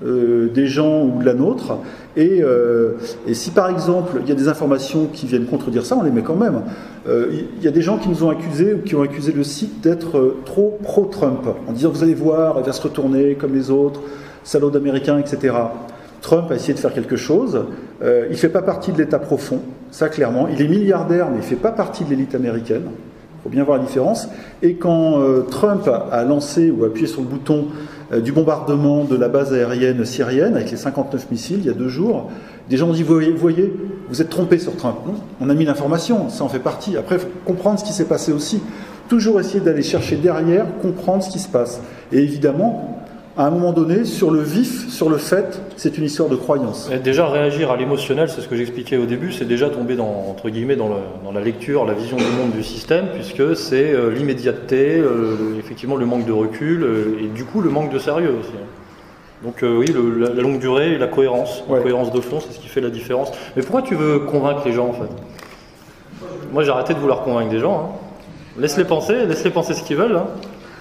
euh, des gens ou de la nôtre. Et, et, si par exemple il y a des informations qui viennent contredire ça, on les met quand même. il y a des gens qui nous ont accusés ou qui ont accusé le site d'être trop pro-Trump, en disant vous allez voir, il va se retourner comme les autres, salaud d'américains, etc. Trump a essayé de faire quelque chose. il ne fait pas partie de l'État profond, ça clairement. Il est milliardaire, mais il ne fait pas partie de l'élite américaine faut bien voir la différence. Et quand euh, Trump a lancé ou appuyé sur le bouton euh, du bombardement de la base aérienne syrienne avec les 59 missiles il y a deux jours, des gens ont dit voyez, voyez vous êtes trompé sur Trump. On a mis l'information, ça en fait partie. Après, il faut comprendre ce qui s'est passé aussi. Toujours essayer d'aller chercher derrière, comprendre ce qui se passe. Et évidemment, à un moment donné, sur le vif, sur le fait, c'est une histoire de croyance. déjà, réagir à l'émotionnel, c'est ce que j'expliquais au début, c'est déjà tomber dans, entre guillemets, dans, la lecture, la vision du monde du système, puisque c'est euh, l'immédiateté, euh, effectivement le manque de recul, euh, et du coup le manque de sérieux aussi. Donc oui, la, longue durée et la cohérence, la cohérence de fond, c'est ce qui fait la différence. Mais pourquoi tu veux convaincre les gens en fait? Moi j'ai arrêté de vouloir convaincre des gens. Hein. Laisse-les penser, laisse-les penser ce qu'ils veulent. Hein.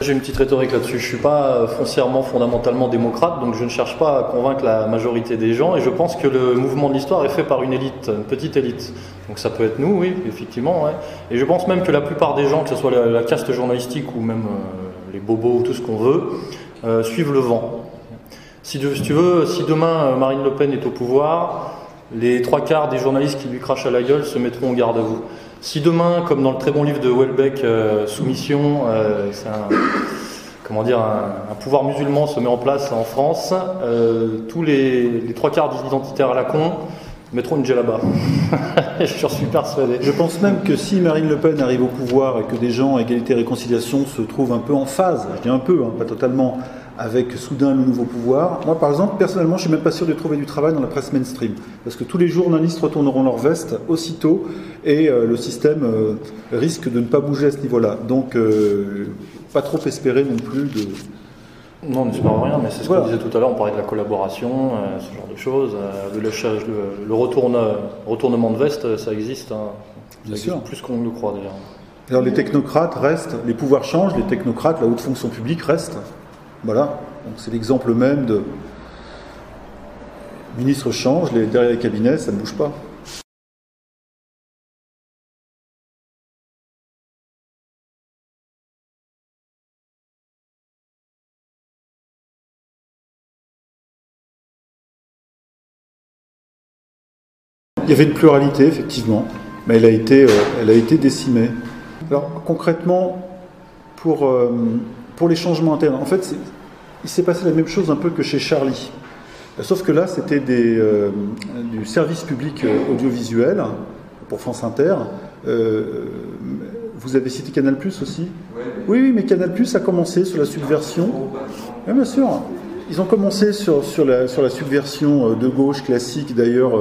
J'ai une petite rhétorique là-dessus. Je suis pas foncièrement, fondamentalement démocrate, donc je ne cherche pas à convaincre la majorité des gens. Et je pense que le mouvement de l'histoire est fait par une élite, une petite élite. Donc ça peut être nous, oui, effectivement. Et je pense même que la plupart des gens, que ce soit la, caste journalistique ou même euh, les bobos ou tout ce qu'on veut, euh, suivent le vent. Si, veux, si demain euh, Marine Le Pen est au pouvoir, les trois quarts des journalistes qui lui crachent à la gueule se mettront en garde à vous. Si demain, comme dans le très bon livre de Welbeck, euh, Soumission, euh, un, comment dire, un, pouvoir musulman se met en place en France, euh, tous les, trois quarts des identitaires à la con mettront une djellaba. Je suis persuadé. Je pense même que si Marine Le Pen arrive au pouvoir et que des gens égalité et réconciliation se trouvent un peu en phase, je dis un peu, hein, pas totalement, avec soudain le nouveau pouvoir. Moi, par exemple, personnellement, je suis même pas sûr de trouver du travail dans la presse mainstream, parce que tous les journalistes retourneront leur veste aussitôt, et euh, le système euh, risque de ne pas bouger à ce niveau-là. Donc, euh, pas trop espérer non plus de. Non, on n'espère rien, mais c'est ce qu'on disait tout à l'heure, on parlait de la collaboration, ce genre de choses. le, lâchage, le, retournement de veste, ça existe. Hein. Ça existe plus qu'on le croit d'ailleurs. Alors les technocrates restent, les pouvoirs changent, les technocrates, la haute fonction publique reste. Voilà, c'est l'exemple même de. Le ministre change, les, derrière les cabinets, ça ne bouge pas. Il y avait une pluralité, effectivement, mais elle a été, euh, elle a été décimée. Alors concrètement, pour, euh, pour les changements internes, en fait, il s'est passé la même chose un peu que chez Charlie. Sauf que là, c'était euh, du service public audiovisuel pour France Inter. Euh, vous avez cité Canal Plus aussi? Oui, oui, mais Canal Plus a commencé sur la subversion. Oui, bien sûr. Ils ont commencé sur, sur, la, sur la subversion de gauche classique, d'ailleurs,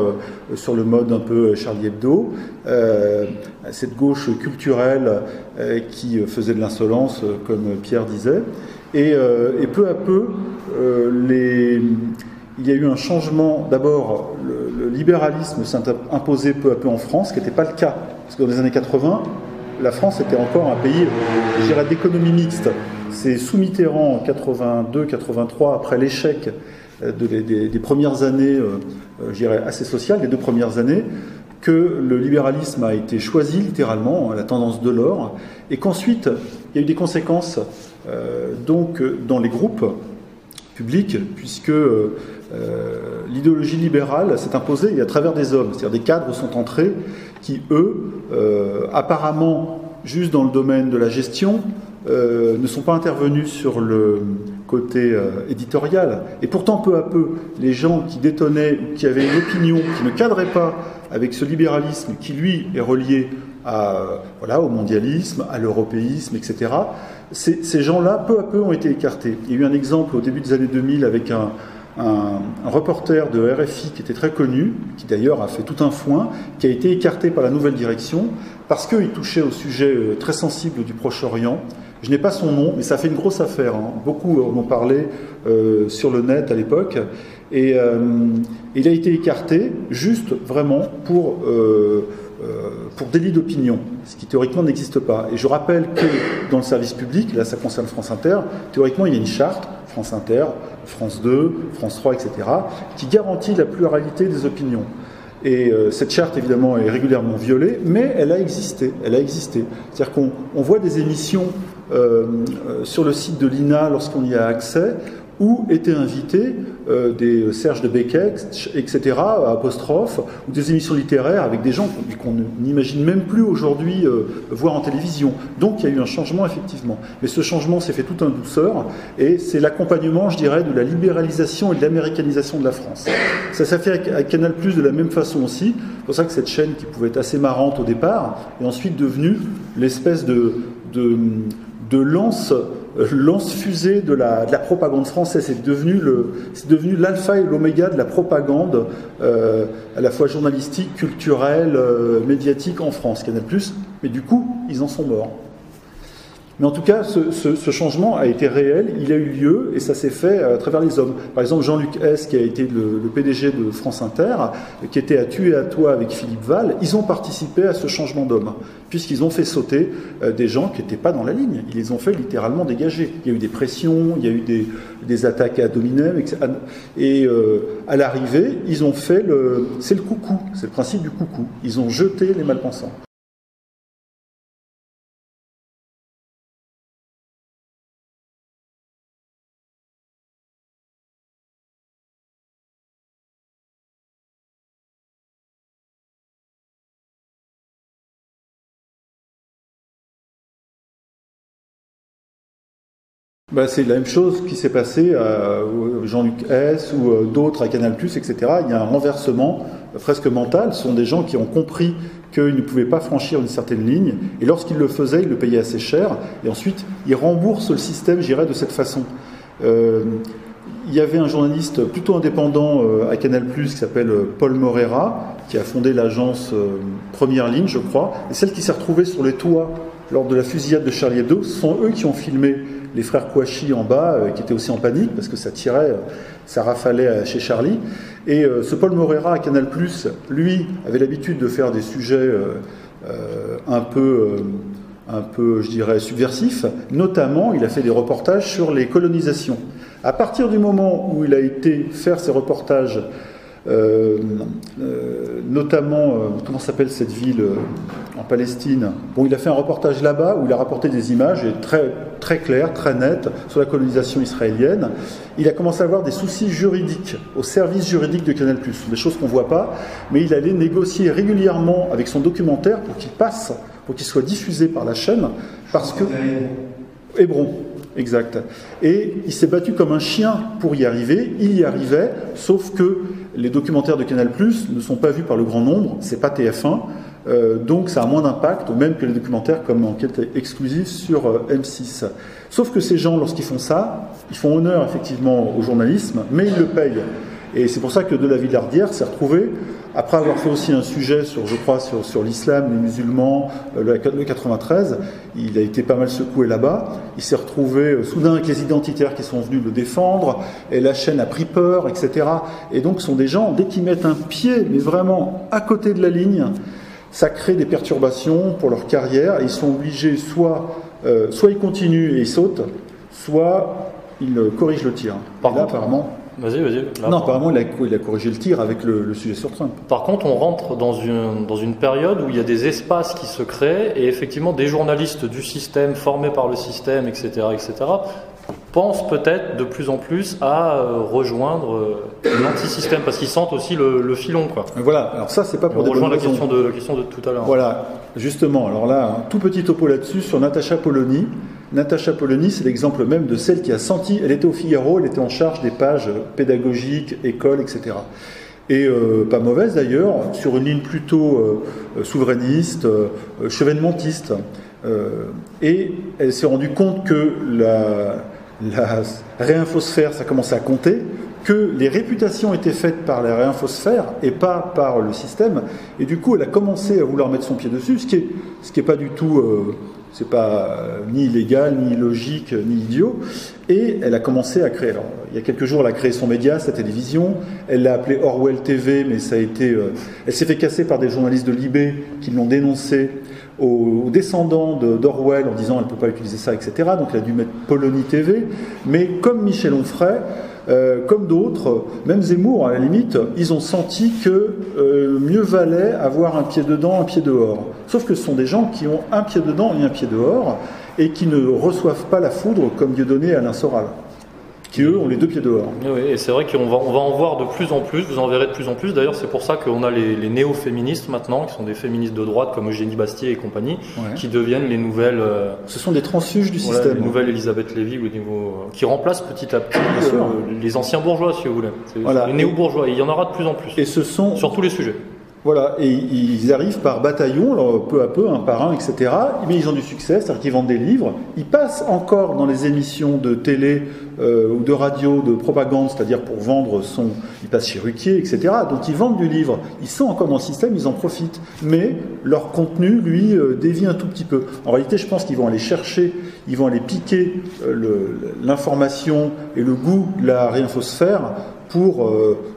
sur le mode un peu Charlie Hebdo. cette gauche culturelle qui faisait de l'insolence, comme Pierre disait. Euh, et, peu à peu, euh, les, il y a eu un changement. D'abord, le, libéralisme s'est imposé peu à peu en France, ce qui n'était pas le cas. Parce que dans les années 80, la France était encore un pays, je d'économie mixte. C'est sous Mitterrand en 82-83, après l'échec euh, des, premières années, je dirais, assez sociales, les deux premières années, que le libéralisme a été choisi littéralement, la tendance de l'or, et qu'ensuite, il y a eu des conséquences euh, donc dans les groupes publics, puisque euh, l'idéologie libérale s'est imposée à travers des hommes, c'est-à-dire des cadres sont entrés qui, eux, euh, apparemment, juste dans le domaine de la gestion, ne sont pas intervenus sur le côté éditorial. Et pourtant, peu à peu, les gens qui détonnaient, qui avaient une opinion qui ne cadrait pas avec ce libéralisme qui, lui, est relié à, voilà, au mondialisme, à l'européisme, etc., ces, gens-là, peu à peu, ont été écartés. Il y a eu un exemple au début des années 2000 avec un, reporter de RFI qui était très connu, qui d'ailleurs a fait tout un foin, qui a été écarté par la nouvelle direction parce qu'il touchait au sujet euh, très sensible du Proche-Orient. Je n'ai pas son nom, mais ça fait une grosse affaire. Hein. Beaucoup en ont parlé euh, sur le net à l'époque. Et euh, il a été écarté juste vraiment pour euh, pour délit d'opinion, ce qui théoriquement n'existe pas. Et je rappelle que dans le service public, là ça concerne France Inter, théoriquement il y a une charte, France Inter, France 2, France 3, etc., qui garantit la pluralité des opinions. Et euh, cette charte, évidemment, est régulièrement violée, mais elle a existé. Elle a existé. C'est-à-dire qu'on voit des émissions euh, sur le site de l'INA lorsqu'on y a accès, où étaient invités euh, des Serge de Beckett, etc., ou des émissions littéraires avec des gens qu'on n'imagine même plus aujourd'hui euh, voir en télévision. Donc il y a eu un changement, effectivement. Mais ce changement s'est fait tout en douceur, et c'est l'accompagnement, je dirais, de la libéralisation et de l'américanisation de la France. Ça s'est fait avec, Canal Plus de la même façon aussi. C'est pour ça que cette chaîne, qui pouvait être assez marrante au départ, est ensuite devenue l'espèce de, de lance lance-fusée de la, propagande française. C'est devenu l'alpha et l'oméga de la propagande euh, à la fois journalistique, culturelle, euh, médiatique en France, Canal+. Mais du coup, ils en sont morts. Mais en tout cas, ce, changement a été réel, il a eu lieu et ça s'est fait à travers les hommes. Par exemple, Jean-Luc Hess, qui a été le, PDG de France Inter, qui était à tuer à toi avec Philippe Val, ils ont participé à ce changement d'homme, puisqu'ils ont fait sauter euh, des gens qui n'étaient pas dans la ligne. Ils les ont fait littéralement dégager. Il y a eu des pressions, il y a eu des, attaques à Dominem, et euh, à l'arrivée, ils ont fait le. C'est le coucou, c'est le principe du coucou. Ils ont jeté les malpensants. Bah, c'est la même chose qui s'est passé à Jean-Luc S ou euh, d'autres à Canal+, etc. Il y a un renversement presque mental. Ce sont des gens qui ont compris qu'ils ne pouvaient pas franchir une certaine ligne, et lorsqu'ils le faisaient, ils le payaient assez cher, et ensuite ils remboursent le système, j'irais, de cette façon. Euh, il y avait un journaliste plutôt indépendant euh, à Canal+, qui s'appelle Paul Morera, qui a fondé l'agence Première Ligne, je crois, et celle qui s'est retrouvée sur les toits lors de la fusillade de Charlie Hebdo, ce sont eux qui ont filmé les frères Kouachi en bas, euh, qui étaient aussi en panique parce que ça tirait, euh, ça rafalait euh, chez Charlie. Et ce Paul Morera à Canal, lui, avait l'habitude de faire des sujets un peu un peu, je dirais, subversifs. Notamment, il a fait des reportages sur les colonisations. À partir du moment où il a été faire ces reportages euh, euh, notamment, euh, comment s'appelle cette ville en Palestine? Bon, il a fait un reportage là-bas où il a rapporté des images très, très claires, très nettes sur la colonisation israélienne. Il a commencé à avoir des soucis juridiques au service juridique de Canal+, des choses qu'on ne voit pas, mais il allait négocier régulièrement avec son documentaire pour qu'il passe, pour qu'il soit diffusé par la chaîne, parce que... Hébron, exact. Et il s'est battu comme un chien pour y arriver. Il y arrivait, sauf que les documentaires de Canal+ ne sont pas vus par le grand nombre, c'est pas TF1, euh, donc ça a moins d'impact, même que les documentaires comme Enquête exclusive sur euh, M6. Sauf que ces gens, lorsqu'ils font ça, ils font honneur effectivement au journalisme, mais ils le payent. Et c'est pour ça que De la s'est retrouvé, après avoir fait aussi un sujet sur, je crois, sur, sur l'islam, les musulmans, euh, le, 93, il a été pas mal secoué là-bas. Il s'est retrouvé euh, soudain avec les identitaires qui sont venus le défendre, et la chaîne a pris peur, etc. Et donc, ce sont des gens, dès qu'ils mettent un pied, mais vraiment à côté de la ligne, ça crée des perturbations pour leur carrière, et ils sont obligés soit, euh, soit ils continuent et ils sautent, soit ils corrigent le tir. Par là, apparemment, Vas-y, vas-y. Non, apparemment, il a, il a, corrigé le tir avec le, sujet sur Trump. Par contre, on rentre dans une, dans une période où il y a des espaces qui se créent et effectivement, des journalistes du système, formés par le système, etc., etc., pensent peut-être de plus en plus à euh, rejoindre euh, l'anti-système parce qu'ils sentent aussi le, filon. Quoi. Voilà, alors ça, c'est pas pour on la question, de, la question de tout à l'heure. Voilà, justement. Alors là, un tout petit topo là-dessus sur Natacha Polony. Natacha Polony, c'est l'exemple même de celle qui a senti, elle était au Figaro, elle était en charge des pages pédagogiques, écoles, etc. Et euh, pas mauvaise d'ailleurs, sur une ligne plutôt euh, souverainiste, euh, chevènementiste. et elle s'est rendue compte que la, la réinfosphère, ça commençait à compter, que les réputations étaient faites par la réinfosphère et pas par le système. Et du coup, elle a commencé à vouloir mettre son pied dessus, ce qui n'est ce qui est pas du tout c'est pas euh, ni illégal, ni illogique, ni idiot. Et elle a commencé à créer. Alors, il y a quelques jours, elle a créé son média, sa télévision. Elle l'a appelé Orwell TV, mais ça a été. Euh, elle s'est fait casser par des journalistes de Libé qui l'ont dénoncé aux, descendants d'Orwell en disant elle ne peut pas utiliser ça, etc. Donc elle a dû mettre Polonie TV. Mais comme Michel Onfray, Euh, comme d'autres, même Zemmour, à la limite, ils ont senti que euh, mieux valait avoir un pied dedans, un pied dehors. Sauf que ce sont des gens qui ont un pied dedans et un pied dehors, et qui ne reçoivent pas la foudre comme Dieudonné et Alain Soral qui eux ont les deux pieds dehors. Oui, et c'est vrai qu'on va, on va en voir de plus en plus, vous en verrez de plus en plus. D'ailleurs, c'est pour ça qu'on a les, néo-féministes maintenant, qui sont des féministes de droite comme Eugénie Bastier et compagnie, qui deviennent les nouvelles. Euh, Ce sont des transfuges du système. Les nouvelles Elisabeth Lévy, ou niveau, qui remplacent petit à petit euh, les anciens bourgeois, si vous voulez. Voilà. Les néo-bourgeois, il y en aura de plus en plus. Et ce sont. Sur tous les sujets. Voilà, et ils arrivent par bataillon, peu à peu, un par un, etc. Mais ils ont du succès, c'est-à-dire qu'ils vendent des livres. Ils passent encore dans les émissions de télé euh, ou de radio, de propagande, c'est-à-dire pour vendre son. Ils passent chez Ruquier, etc. Donc ils vendent du livre. Ils sont encore dans le système, ils en profitent. Mais leur contenu, lui, euh, dévie un tout petit peu. En réalité, je pense qu'ils vont aller chercher, ils vont aller piquer euh, l'information et le goût de la réinfosphère pour,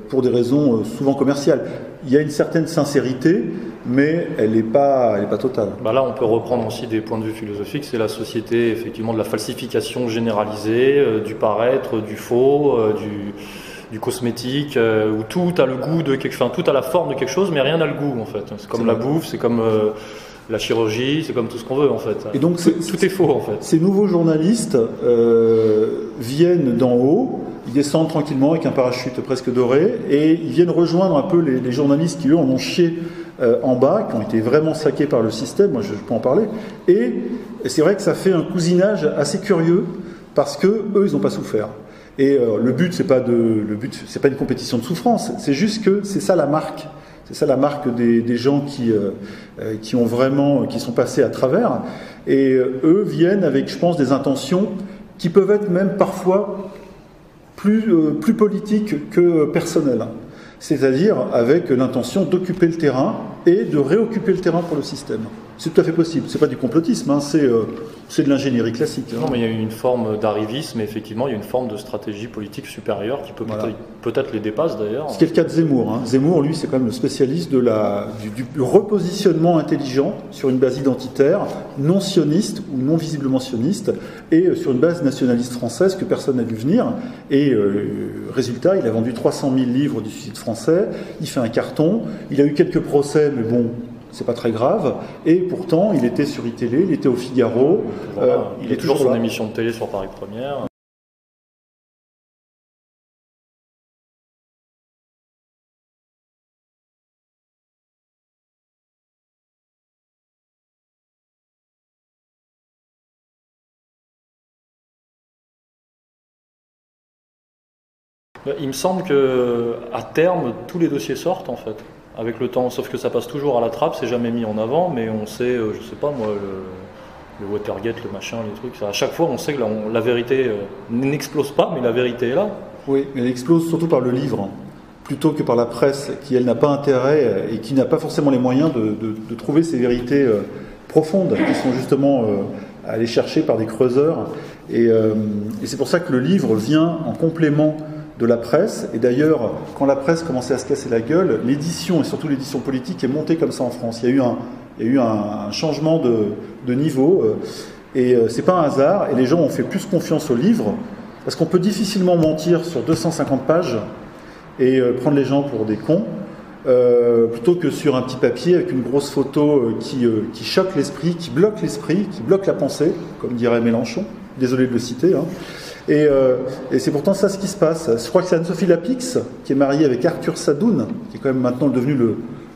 pour des raisons souvent commerciales il y a une certaine sincérité, mais elle n'est pas, pas totale. Bah là, on peut reprendre aussi des points de vue philosophiques. C'est la société, effectivement, de la falsification généralisée, euh, du paraître, du faux, euh, du, du, cosmétique, euh, où tout a le goût de quelque chose, tout a la forme de quelque chose, mais rien n'a le goût, en fait. C'est comme la bouffe, c'est comme la chirurgie, c'est comme tout ce qu'on veut, en fait. Et donc, tout est faux, en fait. Ces nouveaux journalistes viennent d'en haut ils descendent tranquillement avec un parachute presque doré et ils viennent rejoindre un peu les, journalistes qui, eux, en ont chié euh, en bas, qui ont été vraiment saqués par le système, moi je, peux en parler. Et, c'est vrai que ça fait un cousinage assez curieux parce que eux, ils n'ont pas souffert. Et euh, le but, c'est pas de, le but, c'est pas une compétition de souffrance. C'est juste que c'est ça la marque. C'est ça la marque des, gens qui, euh, qui ont vraiment, qui sont passés à travers. Et eux viennent avec, je pense, des intentions qui peuvent être même parfois plus, euh, plus politique que personnel, c'est-à-dire avec l'intention d'occuper le terrain et de réoccuper le terrain pour le système. C'est tout à fait possible. C'est pas du complotisme, hein, c'est euh, c'est de l'ingénierie classique. Hein. Non, mais il y a une forme d'arrivisme, effectivement, il y a une forme de stratégie politique supérieure qui peut peut-être les dépasse d'ailleurs. Ce qui est le cas de Zemmour. Hein. Zemmour, lui, c'est quand même le spécialiste de la, du, repositionnement intelligent sur une base identitaire, non sioniste ou non visiblement sioniste, et euh, sur une base nationaliste française que personne n'a vu venir. Et euh, résultat, il a vendu 300 000 livres du suicide français, il fait un carton, il a eu quelques procès, mais bon, c'est pas très grave. Et pourtant, il était sur iTélé, il était au Figaro. Euh, il, est toujours sur une émission de télé sur Paris Première. Il me semble que à terme, tous les dossiers sortent en fait avec le temps, sauf que ça passe toujours à la trappe, c'est jamais mis en avant, mais on sait, euh, je sais pas moi, le, Watergate, le machin, les trucs, à chaque fois on sait que la, vérité euh, n'explose pas, mais la vérité est là. Oui, mais elle explose surtout par le livre, hein, plutôt que par la presse, qui elle n'a pas intérêt euh, et qui n'a pas forcément les moyens de, trouver ces vérités profondes, qui sont justement allées chercher par des creuseurs. Et c'est pour ça que le livre vient en complément de la presse. Et d'ailleurs, quand la presse commençait à se casser la gueule, l'édition, et surtout l'édition politique, est montée comme ça en France. Il y a eu un, changement de, niveau, euh, et euh, c'est pas un hasard, et les gens ont fait plus confiance au livre, parce qu'on peut difficilement mentir sur 250 pages et euh, prendre les gens pour des cons. plutôt que sur un petit papier avec une grosse photo qui, qui choque l'esprit, qui bloque l'esprit, qui bloque la pensée, comme dirait Mélenchon. Désolé de le citer. Hein. Euh, et, c'est pourtant ça ce qui se passe. Je crois que c'est Anne-Sophie Lapix qui est mariée avec Arthur Sadoun, qui est quand même maintenant devenu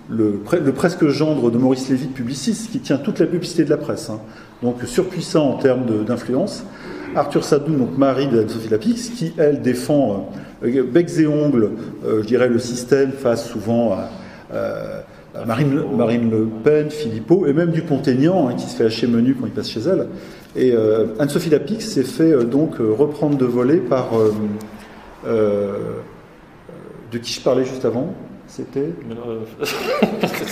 le, presque gendre de Maurice Lévy, publiciste, qui tient toute la publicité de la presse. Hein. Donc surpuissant en termes d'influence. Arthur Sadoun, donc mari d'Anne-Sophie Lapix, qui elle défend euh, becs et ongles, euh, je dirais, le système face souvent à. Marine, Marine, Le Pen, Philippot, et même Dupont-Aignan, hein, qui se fait hacher menu quand il passe chez elle. Et euh, Anne-Sophie Lapix s'est fait euh, donc euh, reprendre de voler par. de qui je parlais juste avant c'était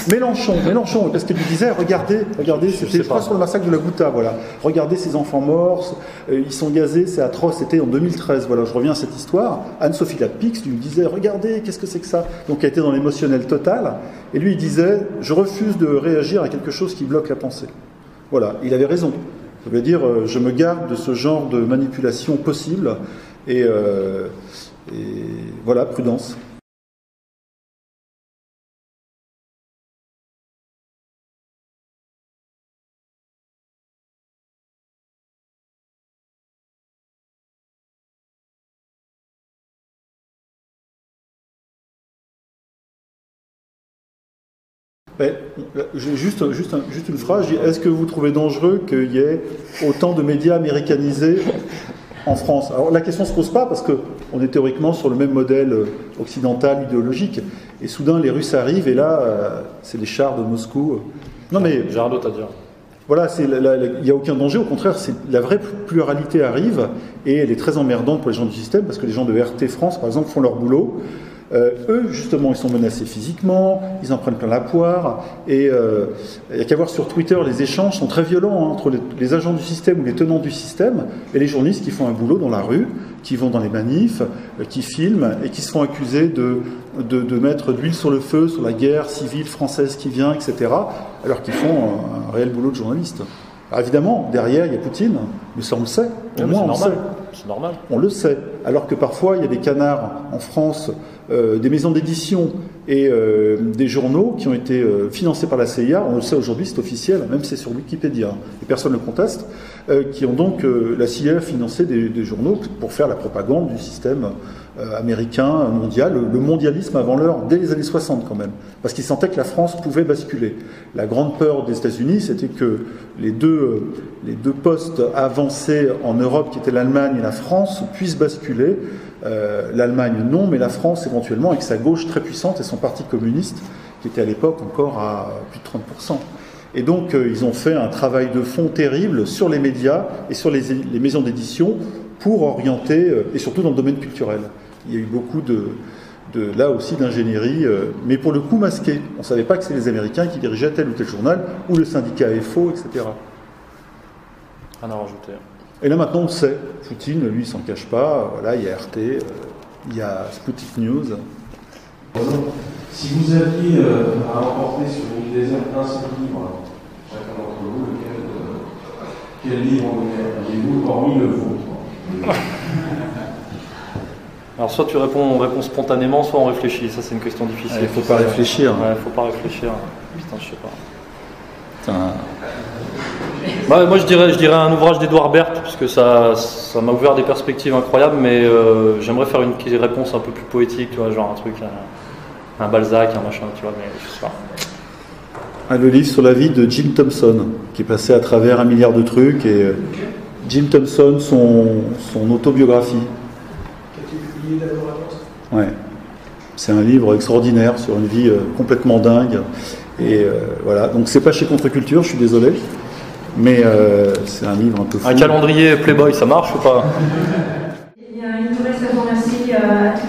Mélenchon, Mélenchon, parce qu'elle lui disait regardez, regardez, c'était pas sur le massacre de la Gouta, voilà. Regardez ces enfants morts, ils sont gazés, c'est atroce. C'était en 2013, voilà. Je reviens à cette histoire. Anne-Sophie Lapix lui disait regardez, qu'est-ce que c'est que ça? Donc elle était dans l'émotionnel total, et lui il disait je refuse de réagir à quelque chose qui bloque la pensée. Voilà, il avait raison. Ça veut dire, euh, je me garde de ce genre de manipulation possible. Et, euh, et voilà, prudence. Juste, juste, juste une phrase, est-ce que vous trouvez dangereux qu'il y ait autant de médias américanisés en France? Alors la question ne se pose pas parce qu'on est théoriquement sur le même modèle euh, occidental idéologique. Et soudain, les Russes arrivent et là, euh, c'est les chars de Moscou. Non mais... J'ai rien d'autre à dire. Voilà, il n'y a aucun danger, au contraire, la vraie pluralité arrive et elle est très emmerdante pour les gens du système parce que les gens de RT France, par exemple, font leur boulot. Euh, eux, justement, ils sont menacés physiquement, ils en prennent plein la poire, et euh, il n'y a qu'à voir sur Twitter, les échanges sont très violents hein, entre les, agents du système ou les tenants du système et les journalistes qui font un boulot dans la rue, qui vont dans les manifs, euh, qui filment et qui se font accuser de, de, de mettre de l'huile sur le feu sur la guerre civile française qui vient, etc., alors qu'ils font un, réel boulot de journaliste. évidemment, derrière, il y a Poutine, mais ça on le sait, au moins on le sait. C'est normal. On le sait. Alors que parfois, il y a des canards en France euh, des maisons d'édition et euh, des journaux qui ont été euh, financés par la CIA, on le sait aujourd'hui, c'est officiel, même c'est sur Wikipédia, et personne ne le conteste, qui ont donc, la CIA a financé des, journaux pour faire la propagande du système américain, mondial, le mondialisme avant l'heure, dès les années 60 quand même, parce qu'ils sentaient que la France pouvait basculer. La grande peur des États-Unis, c'était que les deux, les deux postes avancés en Europe, qui étaient l'Allemagne et la France, puissent basculer euh, L'Allemagne, non, mais la France, éventuellement, avec sa gauche très puissante et son parti communiste, qui était à l'époque encore à plus de 30%. Et donc, euh, ils ont fait un travail de fond terrible sur les médias et sur les, maisons d'édition pour orienter, euh, et surtout dans le domaine culturel. Il y a eu beaucoup de, là aussi d'ingénierie, mais pour le coup masqué. On ne savait pas que c'est les Américains qui dirigeaient tel ou tel journal, ou le syndicat FO, etc. Rien à rajouter. Et là maintenant on sait, Poutine, lui, il s'en cache pas, voilà, il y a RT, euh, il y a Sputnik News. Si vous aviez euh, à emporter sur une désert un seul livre, chacun d'entre vous, lequel, euh, quel livre auriez-vous hormis le vôtre Alors soit tu réponds, on répond spontanément, soit on réfléchit. Ça c'est une question difficile. Il ne faut pas réfléchir. Il ne faut pas réfléchir. Putain, je sais pas. Putain. Bah, moi, je dirais, je dirais un ouvrage d'Edouard Berthe, parce que ça, ça m'a ouvert des perspectives incroyables, mais euh, j'aimerais faire une réponse un peu plus poétique, tu vois, genre un truc, un, Balzac, un machin, tu vois, mais je sais pas. Ah, le livre sur la vie de Jim Thompson, qui est passé à travers un milliard de trucs, et euh, Jim Thompson, son, son autobiographie. Ouais. C'est un livre extraordinaire sur une vie euh, complètement dingue. Et voilà, donc c'est pas chez Contre-Culture, je suis désolé. Mais euh, c'est un livre un peu fou. Un calendrier Playboy, ça marche ou pas? Il nous reste à vous remercier euh, à tous les